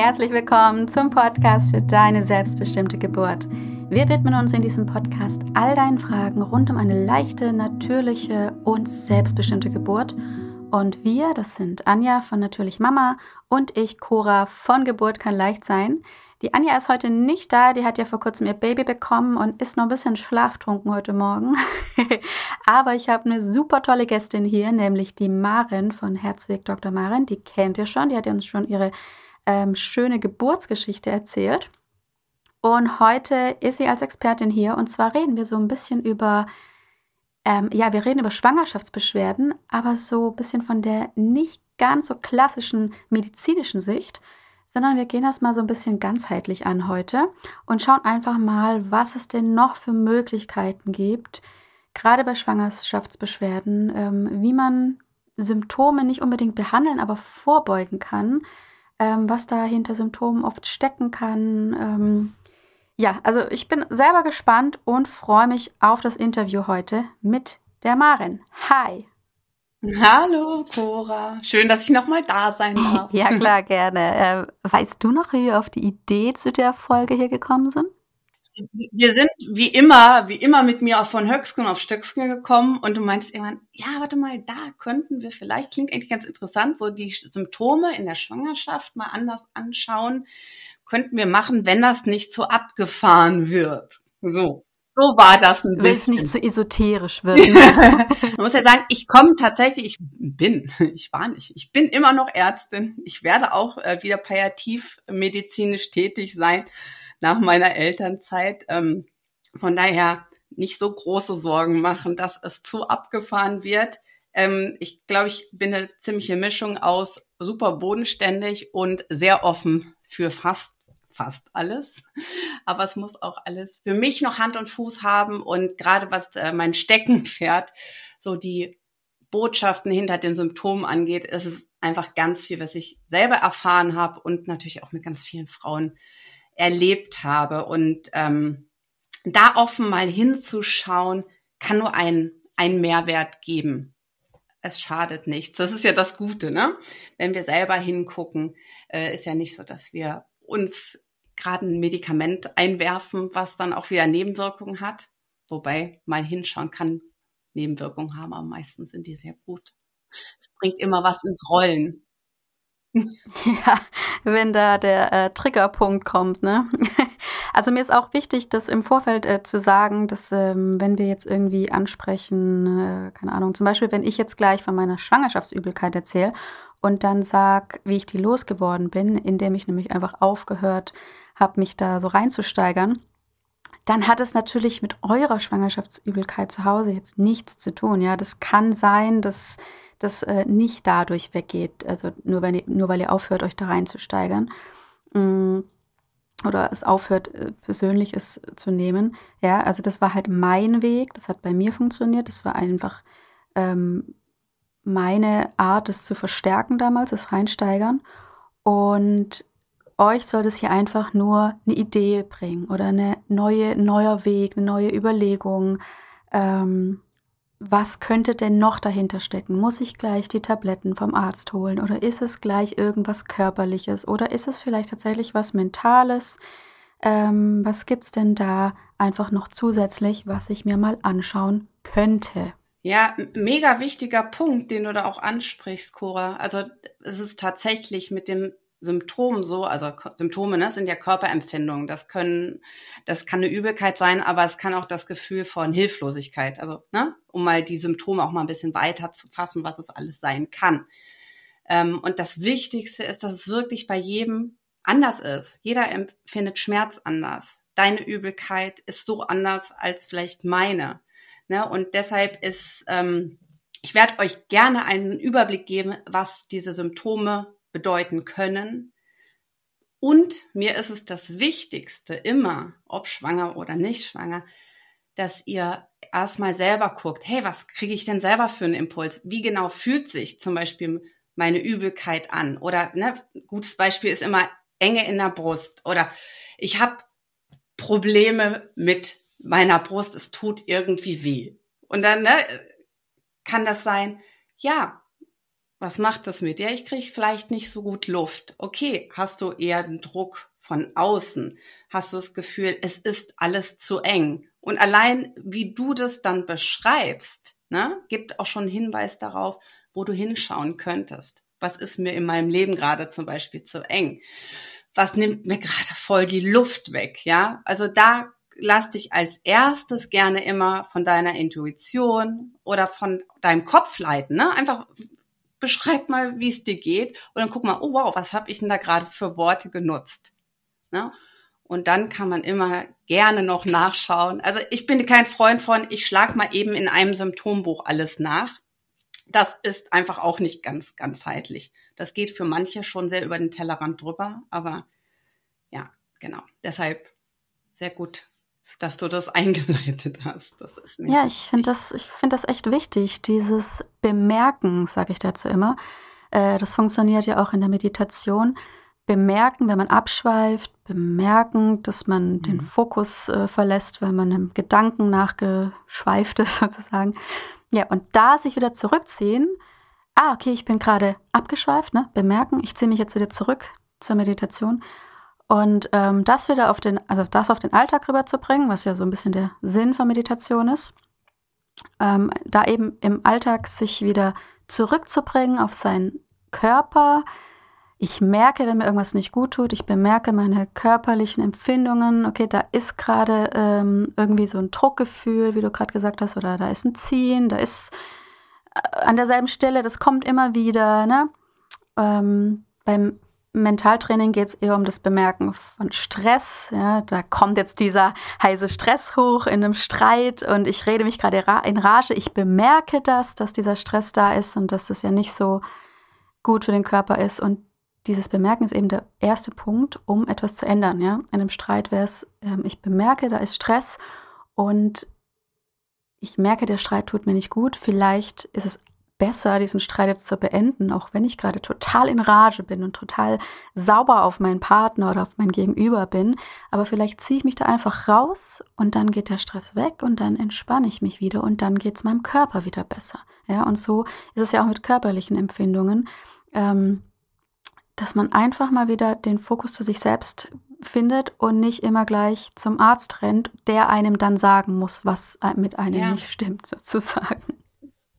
Herzlich willkommen zum Podcast für deine selbstbestimmte Geburt. Wir widmen uns in diesem Podcast all deinen Fragen rund um eine leichte, natürliche und selbstbestimmte Geburt. Und wir, das sind Anja von Natürlich Mama und ich, Cora von Geburt kann leicht sein. Die Anja ist heute nicht da, die hat ja vor kurzem ihr Baby bekommen und ist noch ein bisschen schlaftrunken heute Morgen. Aber ich habe eine super tolle Gästin hier, nämlich die Marin von Herzweg Dr. Marin. Die kennt ihr schon, die hat uns schon ihre ähm, schöne Geburtsgeschichte erzählt. Und heute ist sie als Expertin hier und zwar reden wir so ein bisschen über, ähm, ja, wir reden über Schwangerschaftsbeschwerden, aber so ein bisschen von der nicht ganz so klassischen medizinischen Sicht, sondern wir gehen das mal so ein bisschen ganzheitlich an heute und schauen einfach mal, was es denn noch für Möglichkeiten gibt, gerade bei Schwangerschaftsbeschwerden, ähm, wie man Symptome nicht unbedingt behandeln, aber vorbeugen kann ähm, was da hinter Symptomen oft stecken kann. Ähm, ja, also ich bin selber gespannt und freue mich auf das Interview heute mit der Marin. Hi. Hallo, Cora. Schön, dass ich nochmal da sein darf. ja, klar, gerne. Äh, weißt du noch, wie wir auf die Idee zu der Folge hier gekommen sind? wir sind wie immer, wie immer mit mir auch von Höcksken auf Stöcksken gekommen und du meintest irgendwann, ja, warte mal, da könnten wir vielleicht, klingt eigentlich ganz interessant, so die Symptome in der Schwangerschaft mal anders anschauen, könnten wir machen, wenn das nicht so abgefahren wird. So. So war das ein bisschen. Wenn es nicht so esoterisch wird. Ne? Man muss ja sagen, ich komme tatsächlich, ich bin, ich war nicht, ich bin immer noch Ärztin. Ich werde auch äh, wieder palliativ medizinisch tätig sein nach meiner Elternzeit. Ähm, von daher nicht so große Sorgen machen, dass es zu abgefahren wird. Ähm, ich glaube, ich bin eine ziemliche Mischung aus super bodenständig und sehr offen für fast fast alles. Aber es muss auch alles für mich noch Hand und Fuß haben und gerade was äh, mein Steckenpferd, so die Botschaften hinter den Symptomen angeht, ist es einfach ganz viel, was ich selber erfahren habe und natürlich auch mit ganz vielen Frauen erlebt habe. Und ähm, da offen mal hinzuschauen, kann nur ein, ein Mehrwert geben. Es schadet nichts. Das ist ja das Gute, ne? Wenn wir selber hingucken, äh, ist ja nicht so, dass wir uns gerade ein Medikament einwerfen, was dann auch wieder Nebenwirkungen hat. Wobei mal hinschauen kann Nebenwirkungen haben, aber meistens sind die sehr gut. Es bringt immer was ins Rollen. Ja, wenn da der äh, Triggerpunkt kommt, ne? Also mir ist auch wichtig, das im Vorfeld äh, zu sagen, dass ähm, wenn wir jetzt irgendwie ansprechen, äh, keine Ahnung, zum Beispiel, wenn ich jetzt gleich von meiner Schwangerschaftsübelkeit erzähle und dann sag, wie ich die losgeworden bin, indem ich nämlich einfach aufgehört habe, mich da so reinzusteigern, dann hat es natürlich mit eurer Schwangerschaftsübelkeit zu Hause jetzt nichts zu tun. Ja, das kann sein, dass das äh, nicht dadurch weggeht, also nur, wenn ihr, nur weil ihr aufhört, euch da reinzusteigern mm, oder es aufhört, äh, persönlich es zu nehmen. Ja, also das war halt mein Weg, das hat bei mir funktioniert, das war einfach ähm, meine Art, es zu verstärken damals, das Reinsteigern. Und euch soll das hier einfach nur eine Idee bringen oder eine neue, neuer Weg, eine neue Überlegung. Ähm, was könnte denn noch dahinter stecken? Muss ich gleich die Tabletten vom Arzt holen oder ist es gleich irgendwas Körperliches oder ist es vielleicht tatsächlich was Mentales? Ähm, was gibt es denn da einfach noch zusätzlich, was ich mir mal anschauen könnte? Ja, mega wichtiger Punkt, den du da auch ansprichst, Cora. Also es ist tatsächlich mit dem Symptomen so, also Symptome ne, sind ja Körperempfindungen. Das können, das kann eine Übelkeit sein, aber es kann auch das Gefühl von Hilflosigkeit, also ne, um mal die Symptome auch mal ein bisschen weiter zu fassen, was es alles sein kann. Ähm, und das Wichtigste ist, dass es wirklich bei jedem anders ist. Jeder empfindet Schmerz anders. Deine Übelkeit ist so anders als vielleicht meine. Ne? Und deshalb ist, ähm, ich werde euch gerne einen Überblick geben, was diese Symptome bedeuten können. Und mir ist es das Wichtigste immer, ob schwanger oder nicht schwanger, dass ihr erstmal selber guckt, hey, was kriege ich denn selber für einen Impuls? Wie genau fühlt sich zum Beispiel meine Übelkeit an? Oder ne, gutes Beispiel ist immer Enge in der Brust oder ich habe Probleme mit meiner Brust, es tut irgendwie weh. Und dann ne, kann das sein, ja, was macht das mit dir? Ich kriege vielleicht nicht so gut Luft. Okay, hast du eher den Druck von außen? Hast du das Gefühl, es ist alles zu eng? Und allein, wie du das dann beschreibst, ne, gibt auch schon Hinweis darauf, wo du hinschauen könntest. Was ist mir in meinem Leben gerade zum Beispiel zu eng? Was nimmt mir gerade voll die Luft weg? Ja, also da lass dich als erstes gerne immer von deiner Intuition oder von deinem Kopf leiten. Ne? Einfach beschreib mal, wie es dir geht und dann guck mal, oh wow, was habe ich denn da gerade für Worte genutzt? Ne? Und dann kann man immer gerne noch nachschauen. Also ich bin kein Freund von, ich schlag mal eben in einem Symptombuch alles nach. Das ist einfach auch nicht ganz ganzheitlich. Das geht für manche schon sehr über den Tellerrand drüber, aber ja, genau. Deshalb sehr gut, dass du das eingeleitet hast. Das ist ja, ich finde das, ich finde das echt wichtig. Dieses Bemerken, sage ich dazu immer. Äh, das funktioniert ja auch in der Meditation bemerken, wenn man abschweift, bemerken, dass man mhm. den Fokus äh, verlässt, weil man im Gedanken nachgeschweift ist sozusagen. Ja, und da sich wieder zurückziehen. Ah, okay, ich bin gerade abgeschweift, ne? Bemerken, ich ziehe mich jetzt wieder zurück zur Meditation. Und ähm, das wieder auf den, also das auf den Alltag rüberzubringen, was ja so ein bisschen der Sinn von Meditation ist. Ähm, da eben im Alltag sich wieder zurückzubringen auf seinen Körper, ich merke, wenn mir irgendwas nicht gut tut, ich bemerke meine körperlichen Empfindungen, okay, da ist gerade ähm, irgendwie so ein Druckgefühl, wie du gerade gesagt hast, oder da ist ein Ziehen, da ist äh, an derselben Stelle, das kommt immer wieder. Ne? Ähm, beim Mentaltraining geht es eher um das Bemerken von Stress. Ja? Da kommt jetzt dieser heiße Stress hoch in einem Streit und ich rede mich gerade in Rage. Ich bemerke das, dass dieser Stress da ist und dass das ja nicht so gut für den Körper ist. Und dieses Bemerken ist eben der erste Punkt, um etwas zu ändern. Ja? In einem Streit wäre es, ähm, ich bemerke, da ist Stress und ich merke, der Streit tut mir nicht gut. Vielleicht ist es besser, diesen Streit jetzt zu beenden, auch wenn ich gerade total in Rage bin und total sauber auf meinen Partner oder auf mein Gegenüber bin. Aber vielleicht ziehe ich mich da einfach raus und dann geht der Stress weg und dann entspanne ich mich wieder und dann geht es meinem Körper wieder besser. Ja, und so ist es ja auch mit körperlichen Empfindungen. Ähm, dass man einfach mal wieder den Fokus zu sich selbst findet und nicht immer gleich zum Arzt rennt, der einem dann sagen muss, was mit einem ja. nicht stimmt, sozusagen.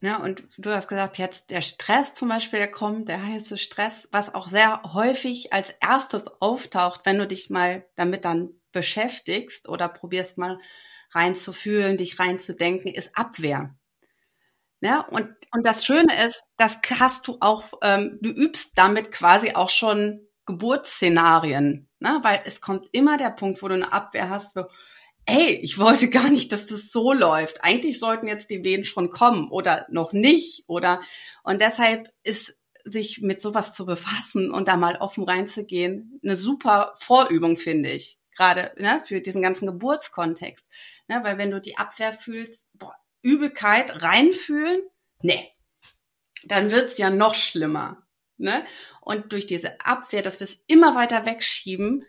Ja, und du hast gesagt, jetzt der Stress zum Beispiel, der kommt, der heiße Stress, was auch sehr häufig als erstes auftaucht, wenn du dich mal damit dann beschäftigst oder probierst mal reinzufühlen, dich reinzudenken, ist Abwehr. Ne? Und, und das Schöne ist, das hast du auch, ähm, du übst damit quasi auch schon Geburtsszenarien, ne? weil es kommt immer der Punkt, wo du eine Abwehr hast, wo, ey, ich wollte gar nicht, dass das so läuft. Eigentlich sollten jetzt die Wehen schon kommen oder noch nicht oder und deshalb ist sich mit sowas zu befassen und da mal offen reinzugehen, eine super Vorübung, finde ich. Gerade ne, für diesen ganzen Geburtskontext. Ne, weil wenn du die Abwehr fühlst, boah, Übelkeit reinfühlen, nee, dann wird's ja noch schlimmer. Ne? Und durch diese Abwehr, dass wir es immer weiter wegschieben,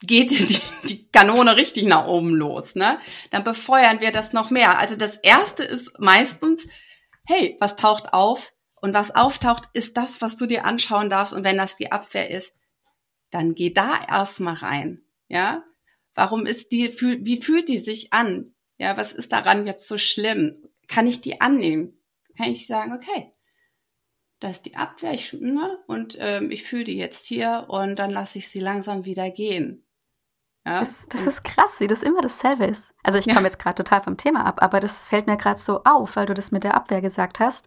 geht die, die Kanone richtig nach oben los. Ne? Dann befeuern wir das noch mehr. Also das Erste ist meistens, hey, was taucht auf? Und was auftaucht, ist das, was du dir anschauen darfst. Und wenn das die Abwehr ist, dann geh da erstmal rein. Ja? Warum ist die, wie fühlt die sich an? Ja, was ist daran jetzt so schlimm? Kann ich die annehmen? Kann ich sagen, okay, da ist die Abwehr ich, ne, und ähm, ich fühle die jetzt hier und dann lasse ich sie langsam wieder gehen. Ja? Das, das ist krass, wie das immer dasselbe ist. Also ich ja. komme jetzt gerade total vom Thema ab, aber das fällt mir gerade so auf, weil du das mit der Abwehr gesagt hast.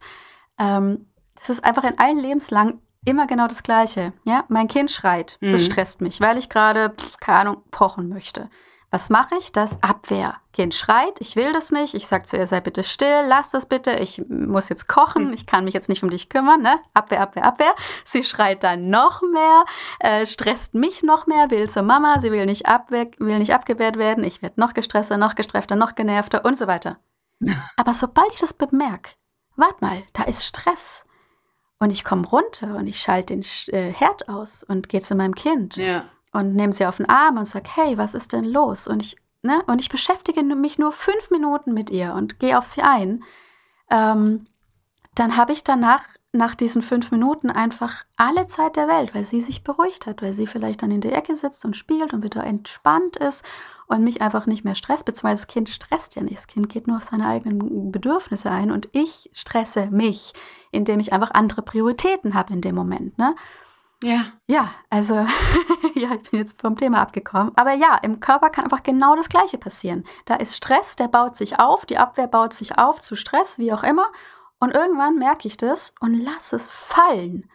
Ähm, das ist einfach in allen Lebenslang immer genau das Gleiche. Ja, mein Kind schreit, mhm. das stresst mich, weil ich gerade, keine Ahnung, pochen möchte. Was mache ich? Das Abwehr. Kind schreit, ich will das nicht. Ich sage zu ihr, sei bitte still, lass das bitte. Ich muss jetzt kochen, hm. ich kann mich jetzt nicht um dich kümmern. Ne? Abwehr, Abwehr, Abwehr. Sie schreit dann noch mehr, äh, stresst mich noch mehr, will zur Mama, sie will nicht, abwehr, will nicht abgewehrt werden. Ich werde noch gestresster, noch gestresster, noch genervter und so weiter. Aber sobald ich das bemerke, warte mal, da ist Stress. Und ich komme runter und ich schalte den äh, Herd aus und gehe zu meinem Kind. Ja und nehme sie auf den Arm und sage, hey, was ist denn los? Und ich ne, und ich beschäftige mich nur fünf Minuten mit ihr und gehe auf sie ein, ähm, dann habe ich danach nach diesen fünf Minuten einfach alle Zeit der Welt, weil sie sich beruhigt hat, weil sie vielleicht dann in der Ecke sitzt und spielt und wieder entspannt ist und mich einfach nicht mehr stresst, beziehungsweise das Kind stresst ja nicht. Das Kind geht nur auf seine eigenen Bedürfnisse ein und ich stresse mich, indem ich einfach andere Prioritäten habe in dem Moment. Ne? Ja. Ja, also, ja, ich bin jetzt vom Thema abgekommen. Aber ja, im Körper kann einfach genau das Gleiche passieren. Da ist Stress, der baut sich auf, die Abwehr baut sich auf zu Stress, wie auch immer. Und irgendwann merke ich das und lasse es fallen.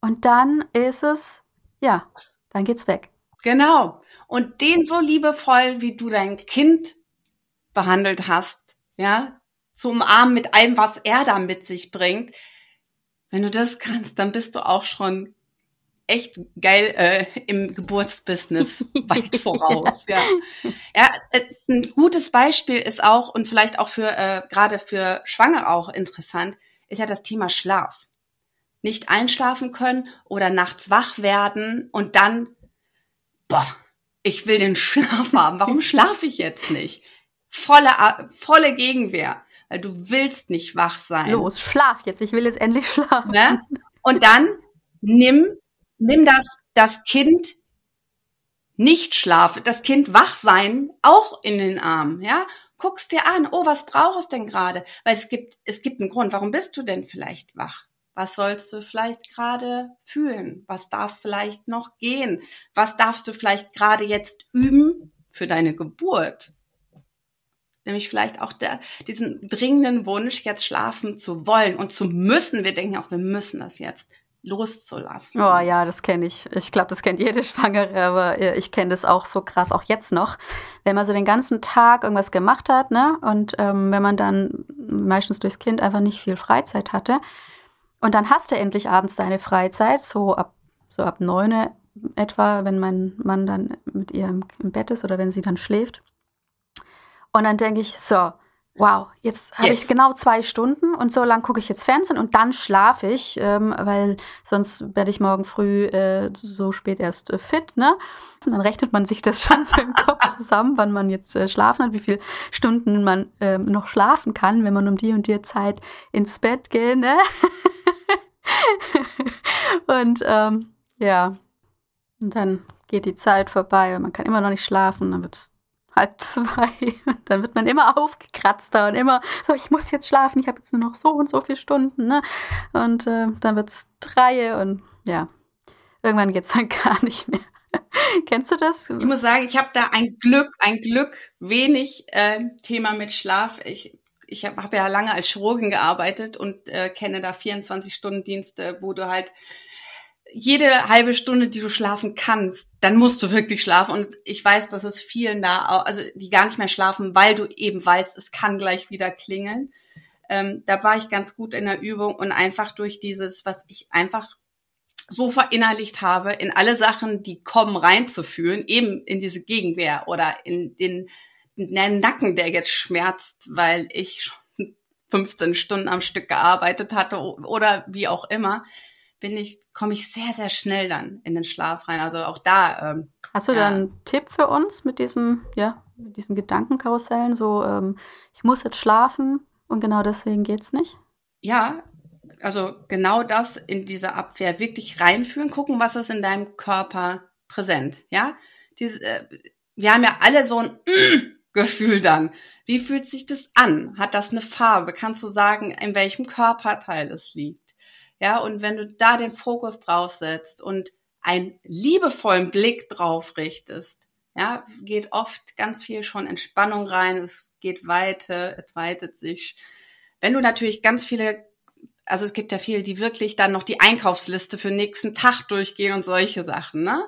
Und dann ist es, ja, dann geht's weg. Genau. Und den so liebevoll, wie du dein Kind behandelt hast, ja, zu umarmen mit allem, was er da mit sich bringt. Wenn du das kannst, dann bist du auch schon echt geil äh, im Geburtsbusiness weit voraus. ja. ja, äh, ein gutes Beispiel ist auch und vielleicht auch für äh, gerade für Schwangere auch interessant, ist ja das Thema Schlaf. Nicht einschlafen können oder nachts wach werden und dann, boah, ich will den Schlaf haben. Warum schlafe ich jetzt nicht? Volle, volle Gegenwehr, weil du willst nicht wach sein. Los, schlaf jetzt. Ich will jetzt endlich schlafen. Ne? Und dann nimm nimm das, das Kind nicht schlafen, das Kind wach sein auch in den Arm, ja? Guck's dir an, oh, was braucht es denn gerade? Weil es gibt, es gibt einen Grund, warum bist du denn vielleicht wach? Was sollst du vielleicht gerade fühlen? Was darf vielleicht noch gehen? Was darfst du vielleicht gerade jetzt üben für deine Geburt? Nämlich vielleicht auch der, diesen dringenden Wunsch, jetzt schlafen zu wollen und zu müssen. Wir denken auch, wir müssen das jetzt loszulassen. Oh ja, das kenne ich. Ich glaube, das kennt jede Schwangere, aber äh, ich kenne das auch so krass, auch jetzt noch. Wenn man so den ganzen Tag irgendwas gemacht hat, ne, und ähm, wenn man dann meistens durchs Kind einfach nicht viel Freizeit hatte, und dann hast du endlich abends deine Freizeit, so ab, so ab neun etwa, wenn mein Mann dann mit ihr im, im Bett ist oder wenn sie dann schläft. Und dann denke ich, so, wow, jetzt habe ich genau zwei Stunden und so lang gucke ich jetzt Fernsehen und dann schlafe ich, ähm, weil sonst werde ich morgen früh äh, so spät erst äh, fit, ne? Und dann rechnet man sich das schon so im Kopf zusammen, wann man jetzt äh, schlafen hat, wie viele Stunden man ähm, noch schlafen kann, wenn man um die und die Zeit ins Bett geht, ne? und ähm, ja, und dann geht die Zeit vorbei und man kann immer noch nicht schlafen, dann wird es halb zwei. Dann wird man immer aufgekratzter und immer so, ich muss jetzt schlafen, ich habe jetzt nur noch so und so viele Stunden. Ne? Und äh, dann wird es drei und ja, irgendwann geht es dann gar nicht mehr. Kennst du das? Ich muss sagen, ich habe da ein Glück, ein Glück wenig äh, Thema mit Schlaf. Ich, ich habe hab ja lange als Chirurgin gearbeitet und äh, kenne da 24-Stunden-Dienste, wo du halt jede halbe Stunde, die du schlafen kannst, dann musst du wirklich schlafen. Und ich weiß, dass es vielen da, also die gar nicht mehr schlafen, weil du eben weißt, es kann gleich wieder klingeln. Ähm, da war ich ganz gut in der Übung und einfach durch dieses, was ich einfach so verinnerlicht habe, in alle Sachen, die kommen, reinzuführen, eben in diese Gegenwehr oder in den, in den Nacken, der jetzt schmerzt, weil ich schon 15 Stunden am Stück gearbeitet hatte oder wie auch immer bin ich, komme ich sehr, sehr schnell dann in den Schlaf rein. Also auch da. Ähm, Hast du ja. da einen Tipp für uns mit diesem, ja, mit diesen Gedankenkarussellen? So, ähm, ich muss jetzt schlafen und genau deswegen geht's nicht? Ja, also genau das in diese Abwehr wirklich reinführen, gucken, was ist in deinem Körper präsent. Ja, Diese, äh, wir haben ja alle so ein Gefühl dann. Wie fühlt sich das an? Hat das eine Farbe? Kannst du sagen, in welchem Körperteil es liegt? Ja, und wenn du da den Fokus drauf setzt und einen liebevollen Blick drauf richtest, ja, geht oft ganz viel schon Entspannung rein, es geht weiter, es weitet sich. Wenn du natürlich ganz viele, also es gibt ja viele, die wirklich dann noch die Einkaufsliste für den nächsten Tag durchgehen und solche Sachen, ne?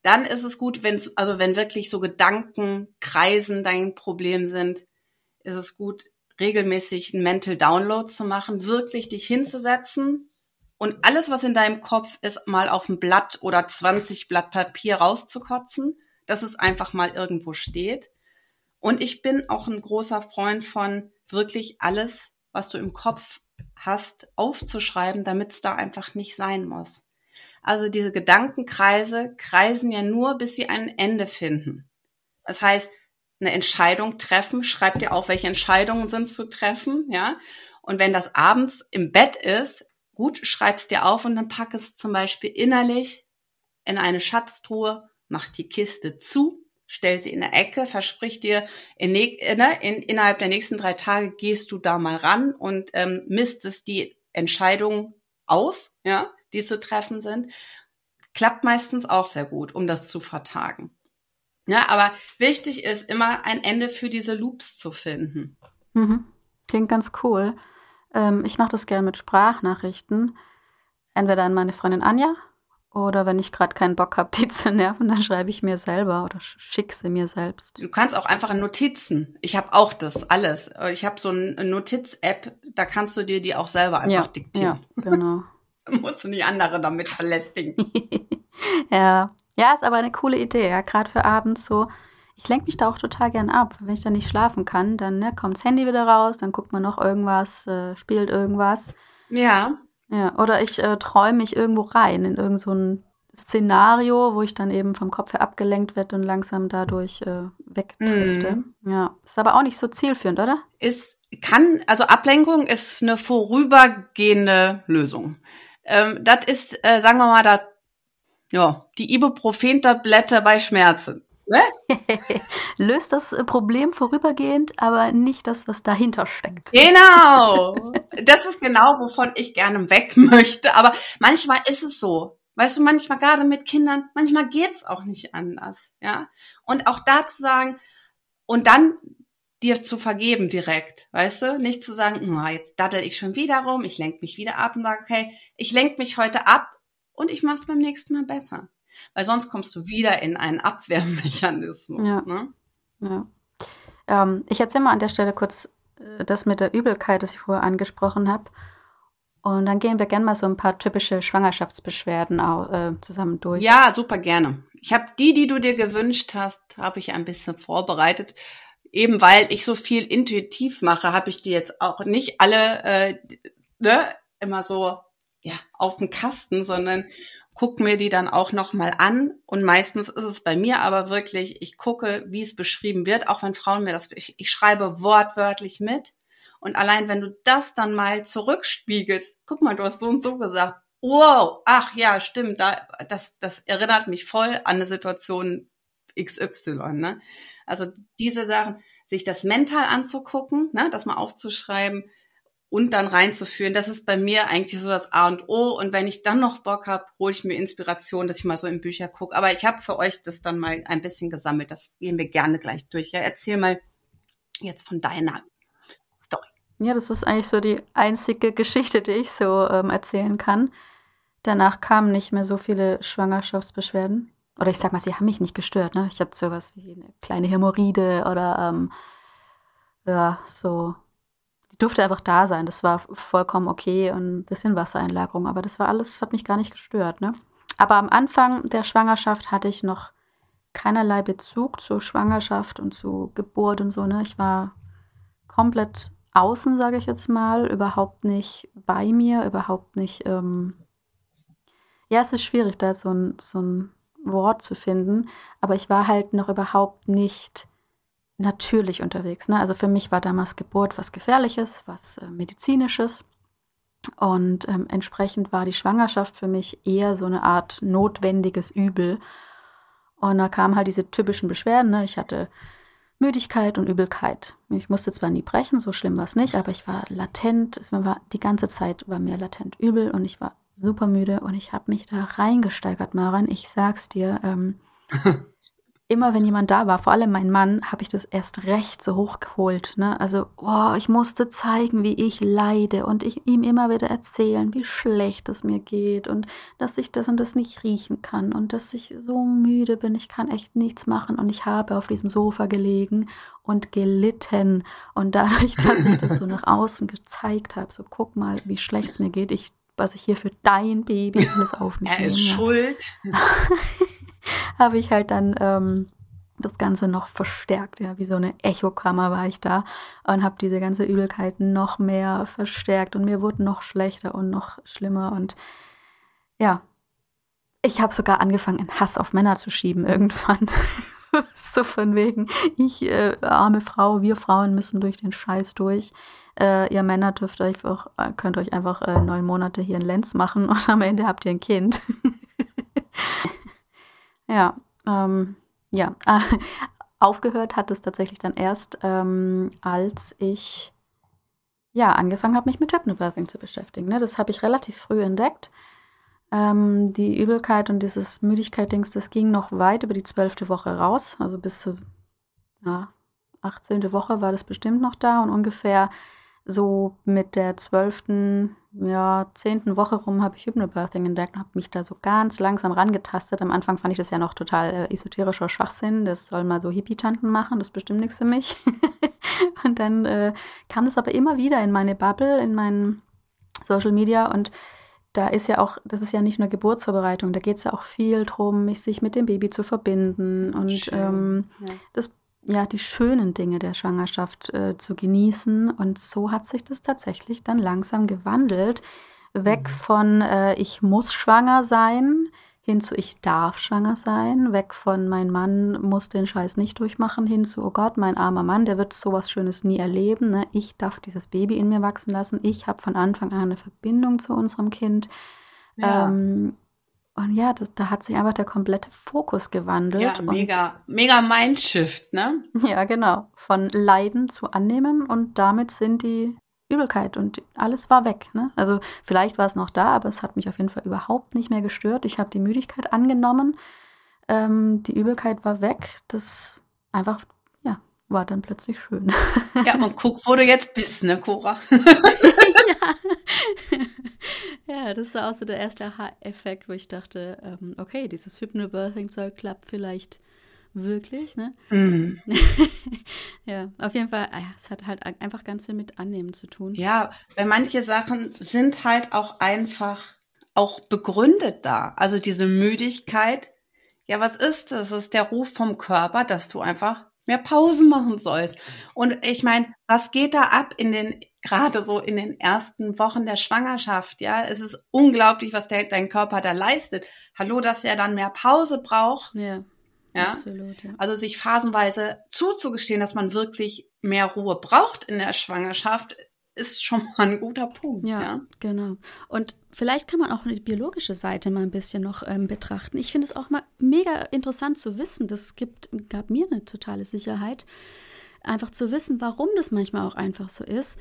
Dann ist es gut, wenn also wenn wirklich so Gedanken kreisen dein Problem sind, ist es gut, regelmäßig einen Mental Download zu machen, wirklich dich hinzusetzen und alles, was in deinem Kopf ist, mal auf ein Blatt oder 20 Blatt Papier rauszukotzen, dass es einfach mal irgendwo steht. Und ich bin auch ein großer Freund von wirklich alles, was du im Kopf hast, aufzuschreiben, damit es da einfach nicht sein muss. Also diese Gedankenkreise kreisen ja nur, bis sie ein Ende finden. Das heißt, eine Entscheidung treffen. Schreib dir auf, welche Entscheidungen sind zu treffen, ja. Und wenn das abends im Bett ist, gut, schreib's dir auf und dann pack es zum Beispiel innerlich in eine Schatztruhe, mach die Kiste zu, stell sie in der Ecke, versprich dir, in, ne, in, innerhalb der nächsten drei Tage gehst du da mal ran und ähm, misstest die Entscheidungen aus, ja, die zu treffen sind. Klappt meistens auch sehr gut, um das zu vertagen. Ja, aber wichtig ist immer ein Ende für diese Loops zu finden. Mhm. Klingt ganz cool. Ähm, ich mache das gerne mit Sprachnachrichten. Entweder an meine Freundin Anja oder wenn ich gerade keinen Bock habe, die zu nerven, dann schreibe ich mir selber oder schicke sie mir selbst. Du kannst auch einfach Notizen. Ich habe auch das alles. Ich habe so eine Notiz-App, da kannst du dir die auch selber einfach ja, diktieren. Ja, genau. musst du nicht andere damit verlästigen. ja. Ja, ist aber eine coole Idee, ja, gerade für abends so. Ich lenke mich da auch total gern ab. Wenn ich dann nicht schlafen kann, dann ne, kommt das Handy wieder raus, dann guckt man noch irgendwas, äh, spielt irgendwas. Ja. Ja, oder ich äh, träume mich irgendwo rein in irgendein so Szenario, wo ich dann eben vom Kopf her abgelenkt werde und langsam dadurch äh, wegdrifte. Mm. Ja, ist aber auch nicht so zielführend, oder? Ist, kann, also Ablenkung ist eine vorübergehende Lösung. Ähm, das ist, äh, sagen wir mal, das ja, die Ibuprofen-Tablette bei Schmerzen. Ne? Löst das äh, Problem vorübergehend, aber nicht das, was dahinter steckt. Genau. Das ist genau, wovon ich gerne weg möchte. Aber manchmal ist es so. Weißt du, manchmal gerade mit Kindern, manchmal geht's auch nicht anders. Ja. Und auch da zu sagen, und dann dir zu vergeben direkt, weißt du? Nicht zu sagen, oh, jetzt daddel ich schon wieder rum, ich lenke mich wieder ab und sage, okay, ich lenke mich heute ab und ich mache es beim nächsten Mal besser. Weil sonst kommst du wieder in einen Abwehrmechanismus. Ja. Ne? ja. Ähm, ich erzähle mal an der Stelle kurz äh, das mit der Übelkeit, das ich vorher angesprochen habe. Und dann gehen wir gerne mal so ein paar typische Schwangerschaftsbeschwerden äh, zusammen durch. Ja, super gerne. Ich habe die, die du dir gewünscht hast, habe ich ein bisschen vorbereitet. Eben weil ich so viel intuitiv mache, habe ich die jetzt auch nicht alle äh, ne, immer so ja, auf dem Kasten, sondern guck mir die dann auch nochmal an. Und meistens ist es bei mir aber wirklich, ich gucke, wie es beschrieben wird, auch wenn Frauen mir das, ich, ich schreibe wortwörtlich mit. Und allein wenn du das dann mal zurückspiegelst, guck mal, du hast so und so gesagt, wow, ach ja, stimmt, da, das, das erinnert mich voll an eine Situation XY, ne? Also diese Sachen, sich das mental anzugucken, ne, das mal aufzuschreiben, und dann reinzuführen. Das ist bei mir eigentlich so das A und O. Und wenn ich dann noch Bock habe, hole ich mir Inspiration, dass ich mal so in Bücher gucke. Aber ich habe für euch das dann mal ein bisschen gesammelt. Das gehen wir gerne gleich durch. Ja, erzähl mal jetzt von deiner Story. Ja, das ist eigentlich so die einzige Geschichte, die ich so ähm, erzählen kann. Danach kamen nicht mehr so viele Schwangerschaftsbeschwerden. Oder ich sag mal, sie haben mich nicht gestört. Ne? Ich hatte sowas wie eine kleine Hämorrhoide oder ähm, ja, so die durfte einfach da sein. Das war vollkommen okay und ein bisschen Wassereinlagerung, aber das war alles, das hat mich gar nicht gestört. Ne? Aber am Anfang der Schwangerschaft hatte ich noch keinerlei Bezug zur Schwangerschaft und zu Geburt und so. Ne? Ich war komplett außen, sage ich jetzt mal, überhaupt nicht bei mir, überhaupt nicht. Ähm ja, es ist schwierig, da so ein, so ein Wort zu finden, aber ich war halt noch überhaupt nicht natürlich unterwegs. Ne? Also für mich war damals Geburt was Gefährliches, was äh, Medizinisches. Und ähm, entsprechend war die Schwangerschaft für mich eher so eine Art notwendiges Übel. Und da kamen halt diese typischen Beschwerden. Ne? Ich hatte Müdigkeit und Übelkeit. Ich musste zwar nie brechen, so schlimm war es nicht, aber ich war latent. Es war, die ganze Zeit war mir latent übel und ich war super müde und ich habe mich da reingesteigert, Maren. Ich sag's dir. Ähm, immer wenn jemand da war, vor allem mein Mann, habe ich das erst recht so hochgeholt. Ne? Also, oh, ich musste zeigen, wie ich leide und ich ihm immer wieder erzählen, wie schlecht es mir geht und dass ich das und das nicht riechen kann und dass ich so müde bin, ich kann echt nichts machen und ich habe auf diesem Sofa gelegen und gelitten und dadurch, dass ich das so nach außen gezeigt habe, so guck mal, wie schlecht es mir geht, ich was ich hier für dein Baby alles auf mich Er ist schuld. habe ich halt dann ähm, das Ganze noch verstärkt. Ja, wie so eine Echokammer war ich da und habe diese ganze Übelkeit noch mehr verstärkt und mir wurde noch schlechter und noch schlimmer und ja, ich habe sogar angefangen, in Hass auf Männer zu schieben irgendwann. so von wegen, ich, äh, arme Frau, wir Frauen müssen durch den Scheiß durch. Äh, ihr Männer dürft euch auch, äh, könnt euch einfach äh, neun Monate hier in Lenz machen und am Ende habt ihr ein Kind. Ja, ähm, ja. aufgehört hat es tatsächlich dann erst, ähm, als ich ja angefangen habe, mich mit Hypnobirthing zu beschäftigen. Ne? Das habe ich relativ früh entdeckt. Ähm, die Übelkeit und dieses Müdigkeit-Dings, das ging noch weit über die zwölfte Woche raus. Also bis zur ja, 18. Woche war das bestimmt noch da und ungefähr so mit der zwölften, ja, zehnten Woche rum habe ich Hypnobirthing entdeckt und habe mich da so ganz langsam rangetastet. Am Anfang fand ich das ja noch total äh, esoterischer Schwachsinn. Das soll mal so Hippie-Tanten machen, das ist bestimmt nichts für mich. und dann äh, kam es aber immer wieder in meine Bubble, in meinen Social Media und da ist ja auch, das ist ja nicht nur Geburtsvorbereitung, da geht es ja auch viel darum, sich mit dem Baby zu verbinden und ähm, ja. das ja, die schönen Dinge der Schwangerschaft äh, zu genießen. Und so hat sich das tatsächlich dann langsam gewandelt. Weg mhm. von äh, ich muss schwanger sein hin zu ich darf schwanger sein. Weg von mein Mann muss den Scheiß nicht durchmachen hin zu oh Gott, mein armer Mann, der wird sowas Schönes nie erleben. Ne? Ich darf dieses Baby in mir wachsen lassen. Ich habe von Anfang an eine Verbindung zu unserem Kind. Ja. Ähm, und ja, das, da hat sich einfach der komplette Fokus gewandelt. Ja, mega, mega Mindshift, ne? Ja, genau. Von Leiden zu annehmen und damit sind die Übelkeit und alles war weg. Ne? Also vielleicht war es noch da, aber es hat mich auf jeden Fall überhaupt nicht mehr gestört. Ich habe die Müdigkeit angenommen. Ähm, die Übelkeit war weg. Das einfach, ja, war dann plötzlich schön. Ja, und guck, wo du jetzt bist, ne, Cora? ja. Ja, das war auch so der erste Aha-Effekt, wo ich dachte, ähm, okay, dieses Hypnobirthing-Zeug klappt vielleicht wirklich, ne? Mm. ja, auf jeden Fall, ah es hat halt einfach ganz viel mit Annehmen zu tun. Ja, weil manche Sachen sind halt auch einfach auch begründet da. Also diese Müdigkeit, ja, was ist das? Das ist der Ruf vom Körper, dass du einfach mehr Pausen machen sollst. Und ich meine, was geht da ab in den gerade so in den ersten Wochen der Schwangerschaft, ja, es ist unglaublich, was der, dein Körper da leistet. Hallo, dass er dann mehr Pause braucht. Ja. Ja? Absolut, ja. Also sich phasenweise zuzugestehen, dass man wirklich mehr Ruhe braucht in der Schwangerschaft, ist schon mal ein guter Punkt. Ja, ja, genau. Und vielleicht kann man auch die biologische Seite mal ein bisschen noch ähm, betrachten. Ich finde es auch mal mega interessant zu wissen. Das gibt, gab mir eine totale Sicherheit, einfach zu wissen, warum das manchmal auch einfach so ist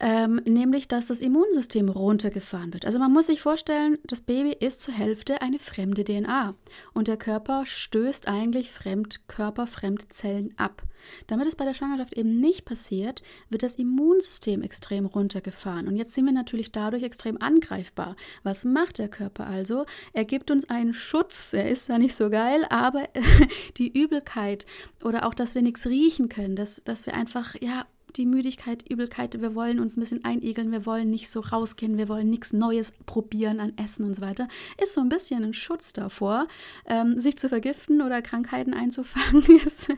ähm, nämlich dass das Immunsystem runtergefahren wird. Also man muss sich vorstellen, das Baby ist zur Hälfte eine fremde DNA und der Körper stößt eigentlich Fremdkörper, Fremdzellen ab. Damit es bei der Schwangerschaft eben nicht passiert, wird das Immunsystem extrem runtergefahren und jetzt sind wir natürlich dadurch extrem angreifbar. Was macht der Körper also? Er gibt uns einen Schutz. Er ist ja nicht so geil, aber die Übelkeit oder auch, dass wir nichts riechen können, dass, dass wir einfach ja die Müdigkeit, Übelkeit, wir wollen uns ein bisschen einigeln, wir wollen nicht so rausgehen, wir wollen nichts Neues probieren an Essen und so weiter, ist so ein bisschen ein Schutz davor, ähm, sich zu vergiften oder Krankheiten einzufangen, ist,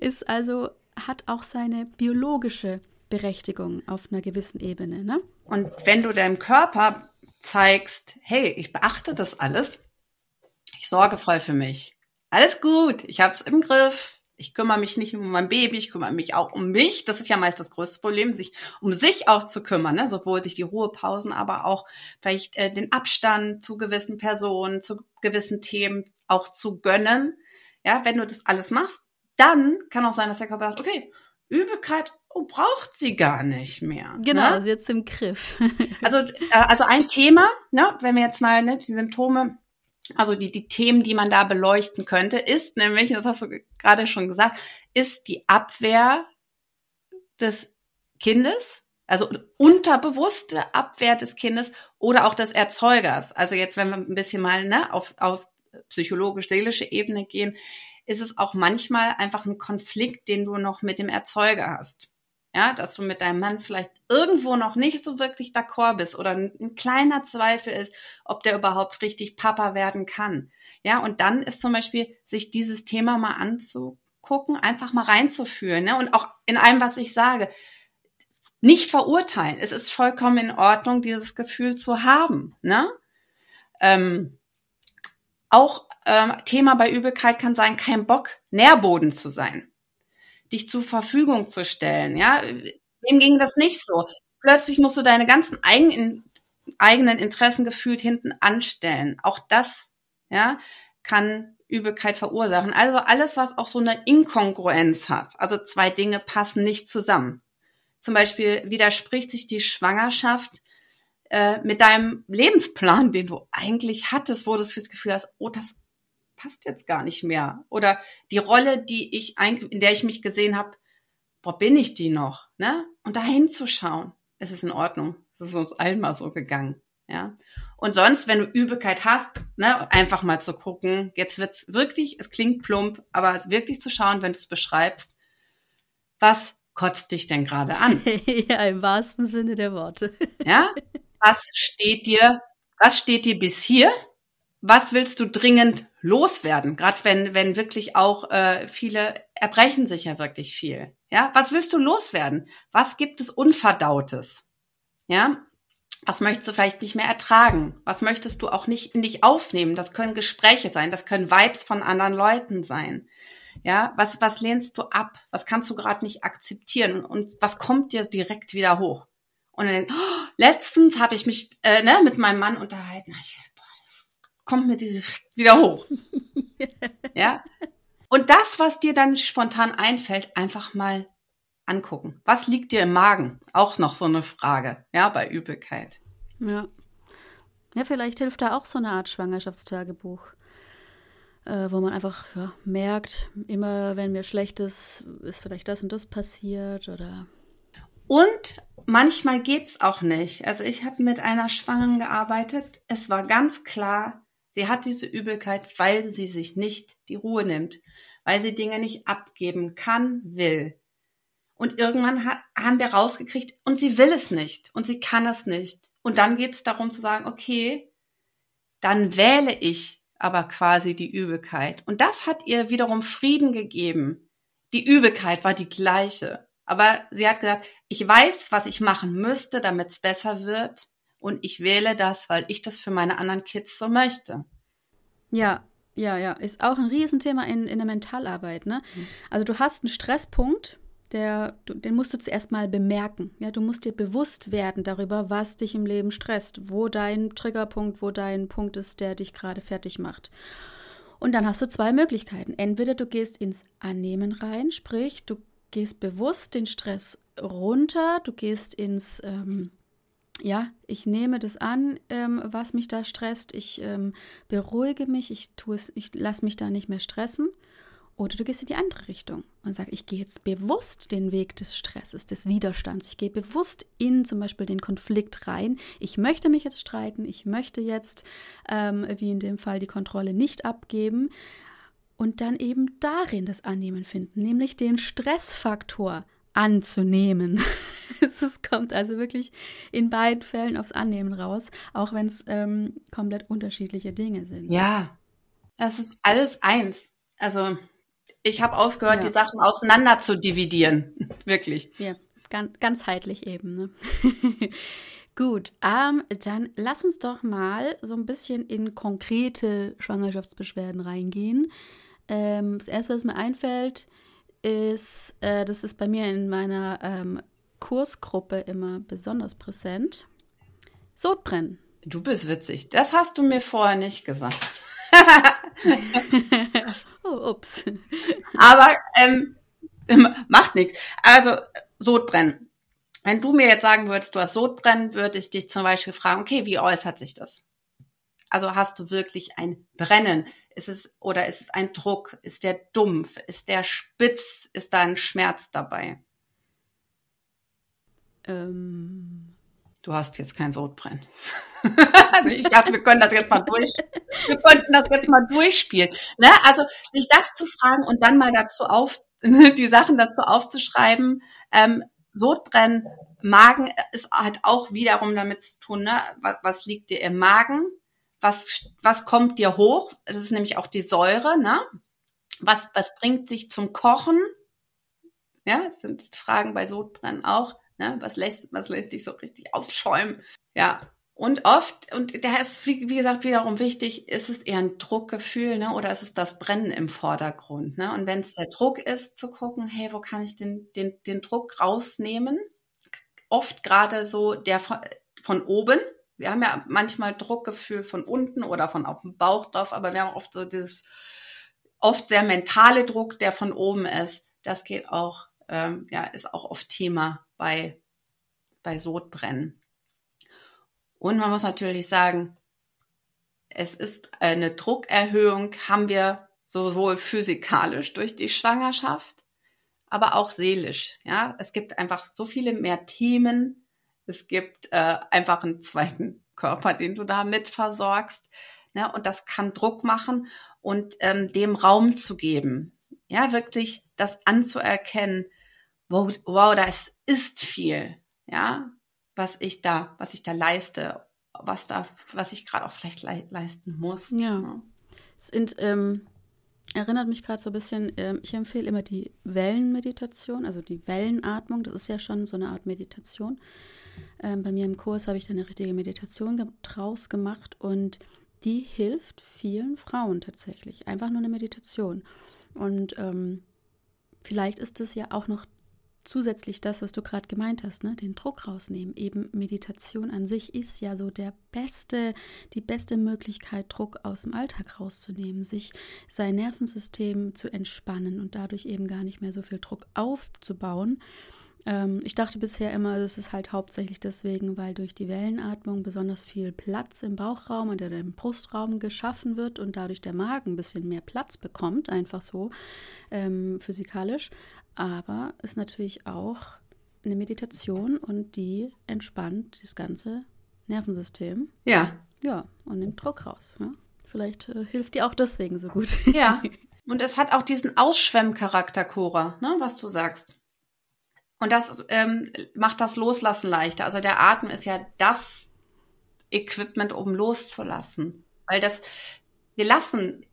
ist also, hat auch seine biologische Berechtigung auf einer gewissen Ebene. Ne? Und wenn du deinem Körper zeigst, hey, ich beachte das alles, ich sorge voll für mich. Alles gut, ich habe es im Griff, ich kümmere mich nicht um mein Baby, ich kümmere mich auch um mich. Das ist ja meist das größte Problem, sich um sich auch zu kümmern, ne? sowohl sich die Ruhepausen, aber auch vielleicht äh, den Abstand zu gewissen Personen, zu gewissen Themen auch zu gönnen. Ja, wenn du das alles machst, dann kann auch sein, dass der Körper sagt, okay, Übelkeit oh, braucht sie gar nicht mehr. Genau, ne? also jetzt im Griff. also, äh, also ein Thema, ne, wenn wir jetzt mal ne, die Symptome also die, die Themen, die man da beleuchten könnte, ist nämlich, das hast du gerade schon gesagt, ist die Abwehr des Kindes, also unterbewusste Abwehr des Kindes oder auch des Erzeugers. Also jetzt, wenn wir ein bisschen mal ne, auf, auf psychologisch-seelische Ebene gehen, ist es auch manchmal einfach ein Konflikt, den du noch mit dem Erzeuger hast ja, dass du mit deinem Mann vielleicht irgendwo noch nicht so wirklich d'accord bist oder ein, ein, kleiner Zweifel ist, ob der überhaupt richtig Papa werden kann. Ja, und dann ist zum Beispiel, sich dieses Thema mal anzugucken, einfach mal reinzuführen, ne? Und auch in allem, was ich sage, nicht verurteilen. Es ist vollkommen in Ordnung, dieses Gefühl zu haben, ne? Ähm, auch ähm, Thema bei Übelkeit kann sein, kein Bock, Nährboden zu sein, dich zur Verfügung zu stellen. Ja, wem ging das nicht so? Plötzlich musst du deine ganzen eigenen, eigenen Interessen gefühlt hinten anstellen. Auch das, ja, kann Übelkeit verursachen. Also alles, was auch so eine Inkongruenz hat. Also zwei Dinge passen nicht zusammen. Zum Beispiel widerspricht sich die Schwangerschaft äh, mit deinem Lebensplan, den du eigentlich hattest, wo du das Gefühl hast, oh, das passt jetzt gar nicht mehr. Oder die Rolle, die ich in der ich mich gesehen habe, wo bin ich die noch? Ne? Und da hinzuschauen, es ist in Ordnung. Das ist uns allen mal so gegangen. Ja. Und sonst, wenn du Übelkeit hast, ne, einfach mal zu gucken, jetzt wird's wirklich, es klingt plump, aber wirklich zu schauen, wenn du es beschreibst, was kotzt dich denn gerade an? ja, im wahrsten Sinne der Worte. ja? Was steht dir, was steht dir bis hier? Was willst du dringend loswerden? Gerade wenn, wenn wirklich auch äh, viele erbrechen sich ja wirklich viel. Ja, was willst du loswerden? Was gibt es Unverdautes? Ja, was möchtest du vielleicht nicht mehr ertragen? Was möchtest du auch nicht in dich aufnehmen? Das können Gespräche sein, das können Vibes von anderen Leuten sein. Ja, was, was lehnst du ab? Was kannst du gerade nicht akzeptieren? Und was kommt dir direkt wieder hoch? Und dann, oh, letztens habe ich mich äh, ne, mit meinem Mann unterhalten. Ich kommt mir direkt wieder hoch. ja. Und das, was dir dann spontan einfällt, einfach mal angucken. Was liegt dir im Magen? Auch noch so eine Frage, ja, bei Übelkeit. Ja. Ja, vielleicht hilft da auch so eine Art Schwangerschaftstagebuch, äh, wo man einfach ja, merkt, immer wenn mir schlecht ist, ist vielleicht das und das passiert oder. Und manchmal geht's auch nicht. Also ich habe mit einer Schwangeren gearbeitet. Es war ganz klar, sie hat diese Übelkeit, weil sie sich nicht die Ruhe nimmt, weil sie Dinge nicht abgeben kann, will. Und irgendwann hat, haben wir rausgekriegt, und sie will es nicht und sie kann es nicht. Und dann geht es darum zu sagen, okay, dann wähle ich aber quasi die Übelkeit. Und das hat ihr wiederum Frieden gegeben. Die Übelkeit war die gleiche. Aber sie hat gesagt, ich weiß, was ich machen müsste, damit es besser wird. Und ich wähle das, weil ich das für meine anderen Kids so möchte. Ja, ja, ja. Ist auch ein Riesenthema in, in der Mentalarbeit. Ne? Mhm. Also du hast einen Stresspunkt der, den musst du zuerst mal bemerken. Ja, du musst dir bewusst werden darüber, was dich im Leben stresst, wo dein Triggerpunkt, wo dein Punkt ist, der dich gerade fertig macht. Und dann hast du zwei Möglichkeiten. Entweder du gehst ins Annehmen rein, sprich, du gehst bewusst den Stress runter, du gehst ins, ähm, ja, ich nehme das an, ähm, was mich da stresst, ich ähm, beruhige mich, ich tue es, ich lasse mich da nicht mehr stressen. Oder du gehst in die andere Richtung und sagst, ich gehe jetzt bewusst den Weg des Stresses, des Widerstands. Ich gehe bewusst in zum Beispiel den Konflikt rein. Ich möchte mich jetzt streiten. Ich möchte jetzt, ähm, wie in dem Fall, die Kontrolle nicht abgeben. Und dann eben darin das Annehmen finden, nämlich den Stressfaktor anzunehmen. es kommt also wirklich in beiden Fällen aufs Annehmen raus, auch wenn es ähm, komplett unterschiedliche Dinge sind. Ja, das ist alles eins. Also ich habe aufgehört, ja. die Sachen auseinander zu dividieren. Wirklich. Ja, ganz, ganzheitlich eben. Ne? Gut, ähm, dann lass uns doch mal so ein bisschen in konkrete Schwangerschaftsbeschwerden reingehen. Ähm, das erste, was mir einfällt, ist, äh, das ist bei mir in meiner ähm, Kursgruppe immer besonders präsent. Sodbrennen. Du bist witzig. Das hast du mir vorher nicht gesagt. Oh, ups. Aber ähm, macht nichts. Also Sodbrennen. Wenn du mir jetzt sagen würdest, du hast Sodbrennen, würde ich dich zum Beispiel fragen, okay, wie äußert sich das? Also hast du wirklich ein Brennen? Ist es oder ist es ein Druck? Ist der dumpf? Ist der spitz? Ist da ein Schmerz dabei? Ähm, du hast jetzt kein Sodbrennen. also ich dachte, wir können das jetzt mal durch, wir könnten das jetzt mal durchspielen. Ne? Also sich das zu fragen und dann mal dazu auf, die Sachen dazu aufzuschreiben. Ähm, Sodbrennen, Magen ist halt auch wiederum damit zu tun, ne? was, was liegt dir im Magen? Was, was kommt dir hoch? Das ist nämlich auch die Säure, ne? Was, was bringt sich zum Kochen? Ja, das sind Fragen bei Sodbrennen auch. Ne? Was lässt, was lässt dich so richtig aufschäumen? Ja. Und oft, und da ist, wie, wie, gesagt, wiederum wichtig, ist es eher ein Druckgefühl, ne? Oder ist es das Brennen im Vordergrund? Ne? Und wenn es der Druck ist, zu gucken, hey, wo kann ich den, den, den Druck rausnehmen? Oft gerade so der von, von oben. Wir haben ja manchmal Druckgefühl von unten oder von auf dem Bauch drauf, aber wir haben oft so dieses oft sehr mentale Druck, der von oben ist. Das geht auch, ähm, ja, ist auch oft Thema bei, bei Sodbrennen. Und man muss natürlich sagen, es ist eine Druckerhöhung, haben wir sowohl physikalisch durch die Schwangerschaft, aber auch seelisch. Ja, es gibt einfach so viele mehr Themen. Es gibt äh, einfach einen zweiten Körper, den du da mit versorgst. Ne? Und das kann Druck machen und ähm, dem Raum zu geben. Ja, wirklich das anzuerkennen. Wow, wow, das ist viel. Ja, was ich da, was ich da leiste, was da, was ich gerade auch vielleicht le leisten muss. Ja. ja. Es sind, ähm, erinnert mich gerade so ein bisschen, ähm, ich empfehle immer die Wellenmeditation, also die Wellenatmung, das ist ja schon so eine Art Meditation. Ähm, bei mir im Kurs habe ich da eine richtige Meditation draus gemacht und die hilft vielen Frauen tatsächlich. Einfach nur eine Meditation. Und ähm, vielleicht ist es ja auch noch zusätzlich das, was du gerade gemeint hast, ne, den Druck rausnehmen. Eben Meditation an sich ist ja so der beste, die beste Möglichkeit, Druck aus dem Alltag rauszunehmen, sich sein Nervensystem zu entspannen und dadurch eben gar nicht mehr so viel Druck aufzubauen. Ähm, ich dachte bisher immer, das ist halt hauptsächlich deswegen, weil durch die Wellenatmung besonders viel Platz im Bauchraum und im Brustraum geschaffen wird und dadurch der Magen ein bisschen mehr Platz bekommt, einfach so ähm, physikalisch. Aber ist natürlich auch eine Meditation und die entspannt das ganze Nervensystem. Ja. Ja, und nimmt Druck raus. Ja? Vielleicht äh, hilft dir auch deswegen so gut. Ja. Und es hat auch diesen Ausschwemmcharakter, Cora, ne, was du sagst. Und das ähm, macht das Loslassen leichter. Also der Atem ist ja das Equipment, um loszulassen. Weil das, wir lassen,